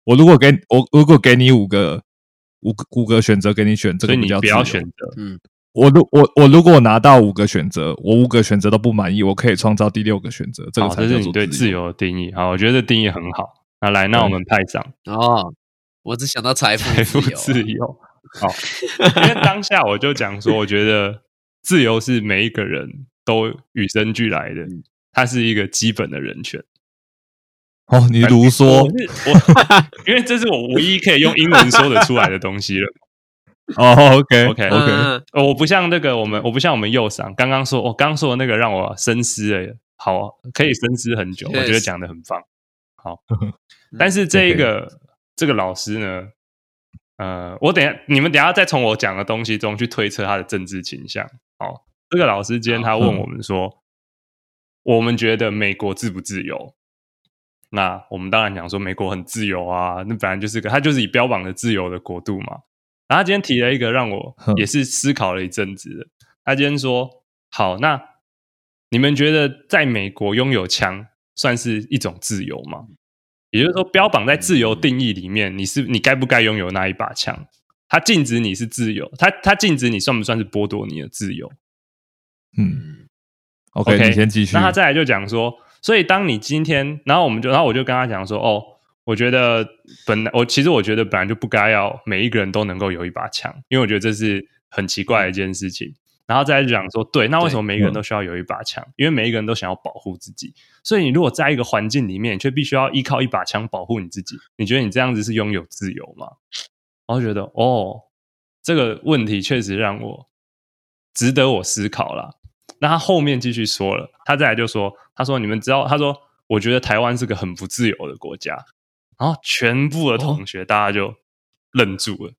我如果给我如果给你五个五个五个选择给你选，这所以你不要选择。嗯，我如我我如果拿到五个选择，我五个选择都不满意，我可以创造第六个选择，这个，才是你对叫做自自由的定义。好，我觉得这定义很好。那来，那我们派上哦，我只想到财富财富自由啊自由。好，因为当下我就讲说，我觉得自由是每一个人都与生俱来的，它是一个基本的人权。哦，你如说我我，因为这是我唯一可以用英文说得出来的东西了。哦，OK OK OK，我不像那个我们，我不像我们右上刚刚说，我刚刚说的那个让我深思了，好，可以深思很久，我觉得讲的很棒。好，但是这一个这个老师呢，呃，我等下你们等下再从我讲的东西中去推测他的政治倾向。好，这个老师今天他问我们说，我们觉得美国自不自由？那我们当然讲说美国很自由啊，那本来就是个，它就是以标榜的自由的国度嘛。然后他今天提了一个让我也是思考了一阵子的，他今天说，好，那你们觉得在美国拥有枪算是一种自由吗？也就是说，标榜在自由定义里面，你是你该不该拥有那一把枪？他禁止你是自由，他他禁止你算不算是剥夺你的自由？嗯，OK，你先继续。那他再来就讲说，所以当你今天，然后我们就，然后我就跟他讲说，哦，我觉得本来我其实我觉得本来就不该要每一个人都能够有一把枪，因为我觉得这是很奇怪的一件事情。然后再来讲说，对，那为什么每一个人都需要有一把枪？因为每一个人都想要保护自己，所以你如果在一个环境里面，你却必须要依靠一把枪保护你自己，你觉得你这样子是拥有自由吗？然后觉得，哦，这个问题确实让我值得我思考啦。那他后面继续说了，他再来就说，他说你们知道，他说我觉得台湾是个很不自由的国家，然后全部的同学大家就愣住了。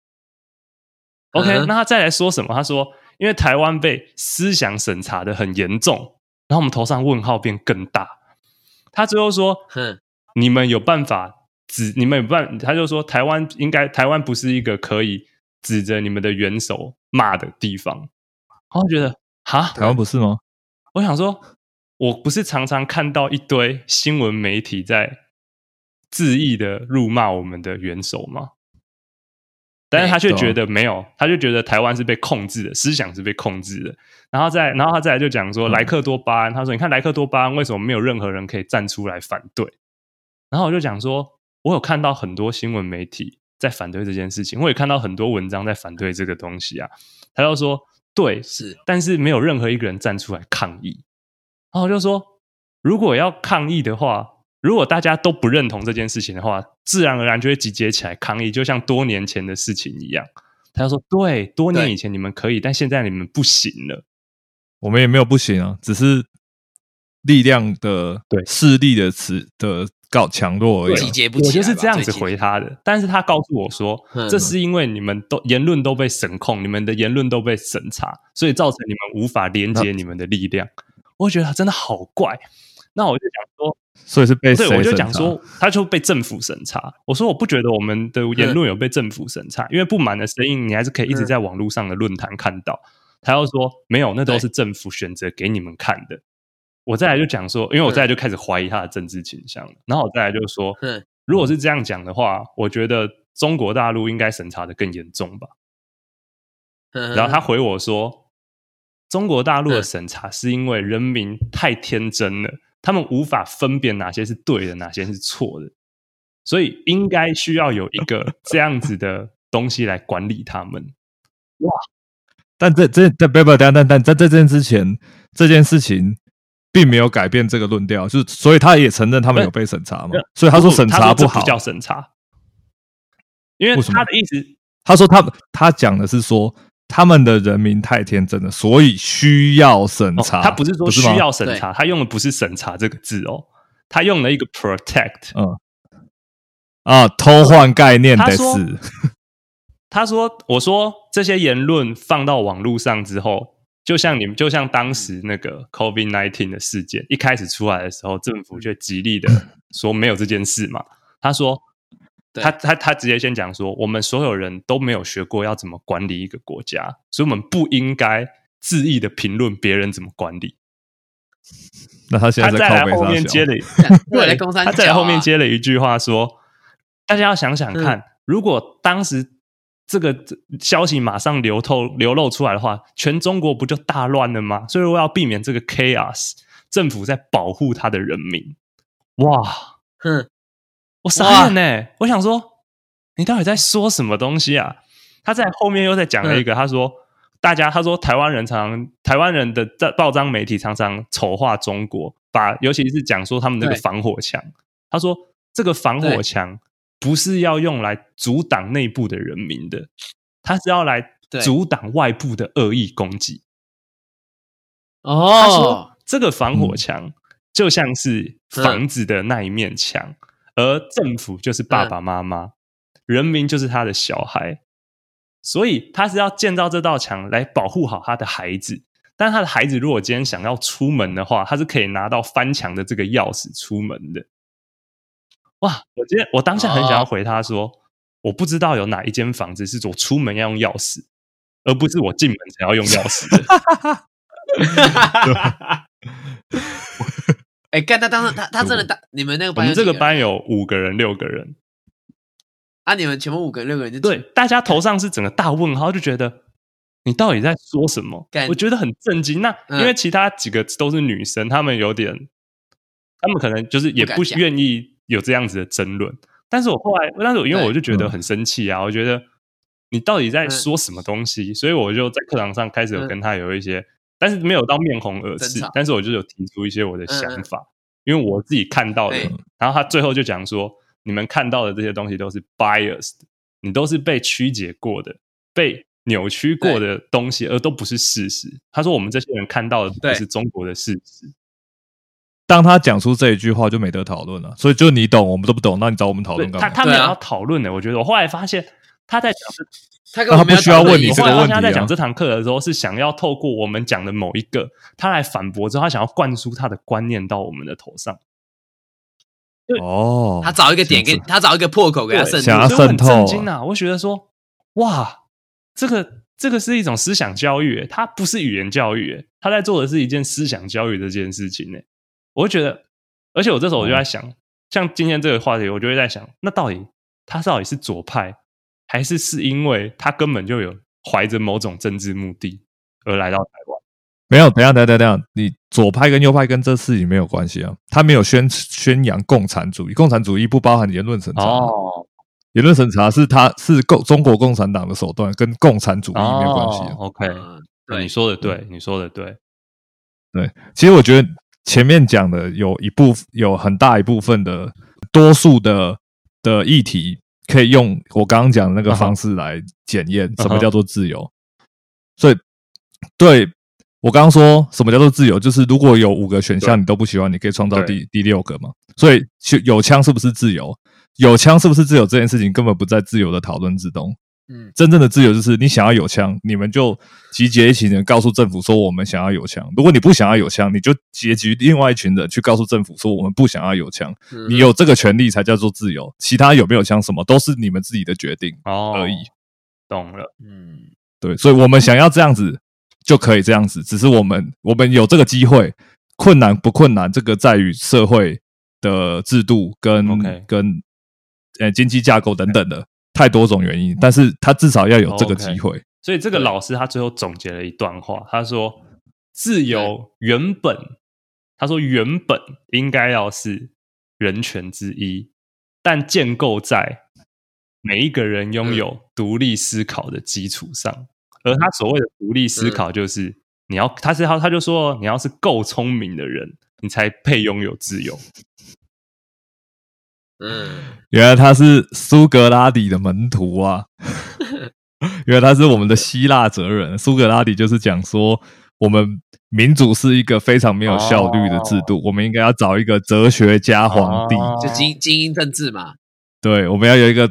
OK，、嗯那他再来说什么？他说因为台湾被思想审查的很严重，然后我们头上问号变更大。他最后说，哼，你们有办法指你们有办，他就说台湾应该台湾不是一个可以指着你们的元首骂的地方。然后觉得哈，台湾不是吗？我想说，我不是常常看到一堆新闻媒体在恣意的辱骂我们的元首吗？但是他却觉得没有，他就觉得台湾是被控制的，思想是被控制的。然后再，然后他再来就讲说，嗯莱克多巴胺，他说，你看莱克多巴胺为什么没有任何人可以站出来反对？然后我就讲说，我有看到很多新闻媒体在反对这件事情，我也看到很多文章在反对这个东西啊。他就说，对，是但是没有任何一个人站出来抗议。然后我就说，如果要抗议的话，如果大家都不认同这件事情的话，自然而然就会集结起来抗议，就像多年前的事情一样。他就说，对，多年以前你们可以，但现在你们不行了。我们也没有不行啊，只是力量的对势力的词的高强弱而已啊。集结不起来。我就是这样子回他的，但是他告诉我说，嗯这是因为你们都言论都被审控，你们的言论都被审查，所以造成你们无法连接你们的力量。我觉得他真的好怪。那我就想说，所以是被对，我就讲说，他就被政府审查。我说我不觉得我们的言论有被政府审查，因为不满的声音你还是可以一直在网络上的论坛看到。他又说没有，那都是政府选择给你们看的。我再来就讲说，因为我再来就开始怀疑他的政治倾向了。然后我再来就说，嗯如果是这样讲的话，我觉得中国大陆应该审查的更严重吧。然然后他回我说，中国大陆的嗯审查是因为人民太天真了，他们无法分辨哪些是对的，哪些是错的，所以应该需要有一个这样子的东西来管理他们。哇。但这这这不不，但但但在这件之前，这件事情并没有改变这个论调，就是所以他也承认他们有被审查嘛，所以他说审查不好。叫审查，因为他的意思他说他他讲的是说他们的人民太天真了，所以需要审哦，查。他不是说需要审查，他用的不是审查这个字哦，他用了一个 protect。啊，偷换概念的他说是他说：“我说这些言论放到网络上之后，就像你们，就像当时那个 COVID nineteen 的事件一开始出来的时候，政府就极力的说没有这件事嘛。他说，对他他他直接先讲说，我们所有人都没有学过要怎么管理一个国家，所以我们不应该恣意的评论别人怎么管理。那他现在在 后面接了他在后面接了一句话说：“大家要想想看，嗯如果当时这个消息马上流透流露出来的话，全中国不就大乱了吗？所以我要避免这个 chaos，政府在保护他的人民。哇，哼，我傻眼呢！我想说，你到底在说什么东西啊？他在后面又在讲了一个，他说。”大家他说台湾人常常台湾人的在报章媒体常常丑化中国，把尤其是讲说他们那个防火墙。他说这个防火对墙不是要用来阻挡内部的人民的，它是要来阻挡外部的恶意攻击。他哦说，这个防火墙就像是房子的那一面墙，而政府就是爸爸妈妈，人民就是他的小孩，所以他是要建造这道墙来保护好他的孩子。但他的孩子如果今天想要出门的话，他是可以拿到翻墙的这个钥匙出门的。哇！我今天我当下很想要回他说，我不知道有哪一间房子是我出门要用钥匙，而不是我进门才要用钥匙的。哎，干他当时他他真的当你们那个班我们这个班有五个人、六个人，啊，你们全部五个六个人就对，大家头上是整个大问号，就觉得你到底在说什么？我觉得很震惊。那嗯因为其他几个都是女生，她们有点，她们可能就是也不愿意有这样子的争论。但是我后来，但是我因为我就觉得嗯很生气啊，我觉得你到底在嗯说什么东西？所以我就在课堂上开始有嗯跟他有一些，但是没有到面红耳赤，但是我就有提出一些我的想法，因为我自己看到的。然后他最后就讲说，你们看到的这些东西都是 biased，你都是被曲解过的、被扭曲过的东西，而都不是事实。他说我们这些人看到的不是中国的事实。当他讲出这一句话，就没得讨论了。所以就你懂，我们都不懂，那你找我们讨论干嘛？他他没有要讨论的，我觉得我后来发现他在讲这他不需要问你这个问题啊讲这堂课的时候，是想要透过我们讲的某一个，他来反驳之后，他想要灌输他的观念到我们的头上。哦，他找一个点给他找一个破口给他渗想要入，所以我很渗透震惊啊！我觉得说，哇，这个这个是一种思想教育，他不是语言教育，他在做的是一件思想教育这件事情呢。我就觉得，而且我这时候我就在想，像今天这个话题，我就会在想，那到底他到底是左派，还是是因为他根本就有怀着某种政治目的而来到台湾？没有，等一下，等一下，等下，你左派跟右派跟这事情没有关系啊。他没有宣宣扬共产主义，共产主义不包含言论审查。哦，言论审查是他是共中国共产党的手段，跟共产主义没有关系啊。哦 OK，嗯对你说的对，你说的对，对，其实我觉得前面讲的有一部有很大一部分的多数的的议题，可以用我刚刚讲的那个方式来检验什么叫做自由。所以，对我刚刚说什么叫做自由，就是如果有五个选项你都不喜欢，你可以创造第第六个嘛。所以，有枪是不是自由？有枪是不是自由这件事情根本不在自由的讨论之中。嗯真正的自由就是你想要有枪，你们就集结一群人告诉政府说我们想要有枪。如果你不想要有枪，你就结集另外一群人去告诉政府说我们不想要有枪。嗯你有这个权利才叫做自由，其他有没有枪什么都是你们自己的决定哦，而已。懂了。嗯对，所以我们想要这样子就可以这样子，只是我们我们有这个机会，困难不困难，这个在于社会的制度跟跟呃经济架构等等的太多种原因，但是他至少要有这个机会。所以这个老师他最后总结了一段话，他说：“自由原本，他说原本应该要是人权之一，但建构在每一个人拥有独立思考的基础上。而他所谓的独立思考，就是你要，他是他他就说，你要是够聪明的人，你才配拥有自由。嗯，原来他是苏格拉底的门徒啊！原来他是我们的希腊哲人。苏格拉底就是讲说，我们民主是一个非常没有效率的制度，我们应该要找一个哲学家皇帝。哦就精精英政治嘛，对，我们要有一个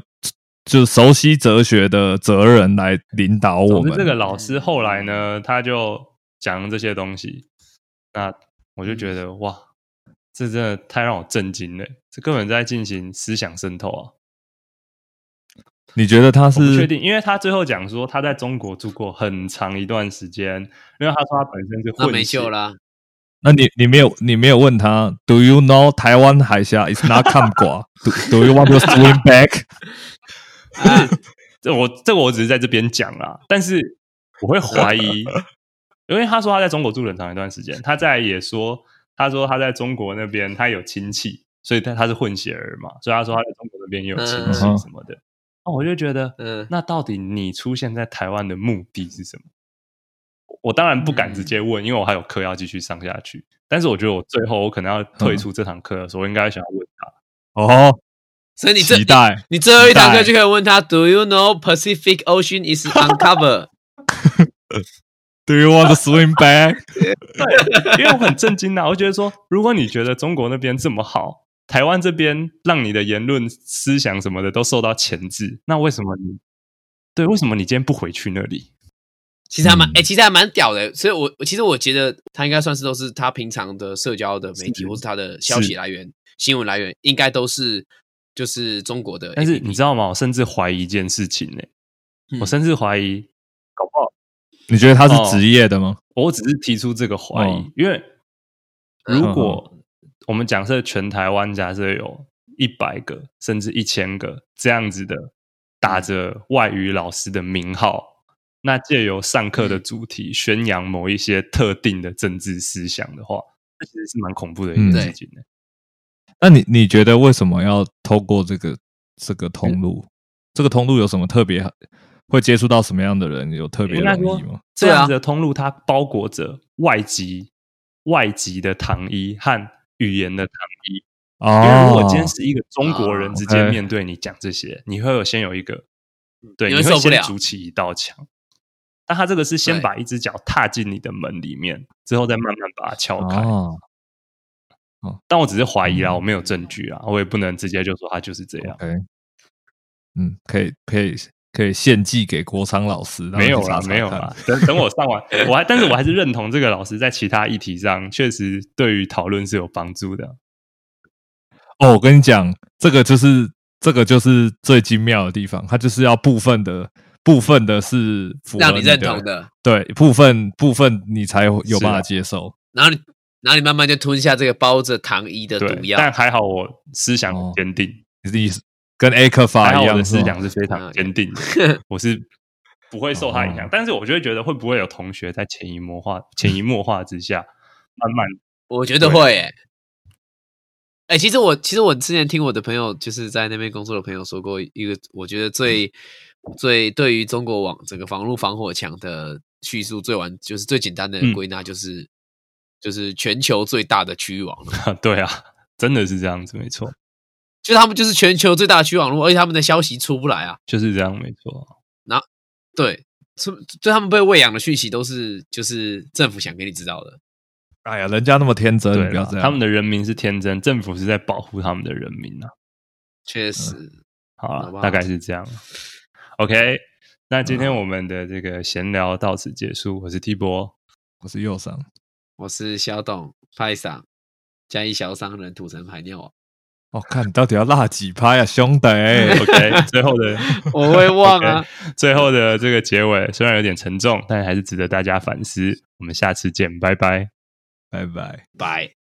就熟悉哲学的哲人来领导我们。这个老师后来呢，他就讲这些东西，那我就觉得哇，这真的太让我震惊了，这根本在进行思想渗透啊！你觉得他是不确？定，因为他最后讲说他在中国住过很长一段时间，因为他说他本身是混血救啦。那你你没有你没有问他？Do you know 台湾海峡 is not 看寡？Do Do you want to swim back？啊这我这个我只是在这边讲啦，但是我会怀疑，因为他说他在中国住了很长一段时间，他在也说，他说他在中国那边他有亲戚，所以他他是混血儿嘛，所以他说他在中国那边也有亲戚嗯什么的。那我就觉得，嗯那到底你出现在台湾的目的是什么？我当然不敢直接问，因为我还有课要继续上下去。但是我觉得我最后我可能要退出这堂课的时候，我应该想要问他，哦，所以你这期待你最后一堂课就可以问他，Do you know Pacific Ocean is uncovered？Do you want to swim back？因为我很震惊啊，我觉得说，如果你觉得中国那边这么好，台湾这边让你的言论、思想什么的都受到钳制，那为什么你对？为什么你今天不回去那里？其实还蛮嗯哎、其实还蛮屌的。所以我其实我觉得他应该算是都是他平常的社交的媒体是或是他的消息来源、新闻来源，应该都是就是中国的。但是你知道吗？我甚至怀疑一件事情呢、嗯我甚至怀疑，搞不好你觉得他是职业的吗？我只是提出这个怀疑，哦因为如嗯果我们假设全台湾假设有一百个甚至一千个这样子的打着外语老师的名号，那借由上课的主题宣扬某一些特定的政治思想的话，这其实是蛮恐怖的一嗯件事情的。那你你觉得为什么要透过这个这个通路？这个通路有什么特别？会接触到什么样的人？有特别容易吗？这样子的通路，它包裹着外籍外籍的糖衣和语言的糖衣。因为哦，如果今天是一个中国人直接面对你讲这些，你会有先有一个，对，你你会先筑起一道墙。但他这个是先把一只脚踏进你的门里面，之后再慢慢把它敲开。哦但我只是怀疑啦，嗯我没有证据啊，我也不能直接就说他就是这样。嗯，可以可以可以献祭给国昌老师，没有啦，没有啦。等等我上完，我还但是我还是认同这个老师在其他议题上确实对于讨论是有帮助的。哦，我跟你讲，这个就是这个就是最精妙的地方，它就是要部分的部分的是符合让你认的同，的，对，部分部分你才有办法接受。然后你然后你慢慢就吞下这个包着糖衣的毒，药。但还好我思想坚定。你的意思跟 A 克还法一样，我的思想是非常嗯坚定的，我是不会受他影响。哦。但是我就会觉得，会不会有同学在潜移默化、潜移默化之下，慢慢我觉得会诶、哎、其实我其实我之前听我的朋友，就是在那边工作的朋友说过一个，我觉得最最对于中国网整个防路防火墙的叙述最完，就是最简单的嗯。归纳，就是、就是全球最大的区域网。络，对啊，真的是这样子，没错，就他们就是全球最大的区域网络，而且他们的消息出不来啊，就是这样，没错。对，出就他们被喂养的讯息都是就是政府想给你知道的，哎呀，人家那么天真，不要这样。他们的人民是天真，政府是在保护他们的人民啊。确实。好好吧，了大概是这样。OK，那今天我们的这个闲聊到此结束。我是 T 波，我是右上，我是小董派上加一小商人土城排尿网，我、哦、看你到底要辣几拍啊，兄弟！OK，最后的 我会忘啊 最后的这个结尾虽然有点沉重，但还是值得大家反思。我们下次见，拜拜。拜拜。拜。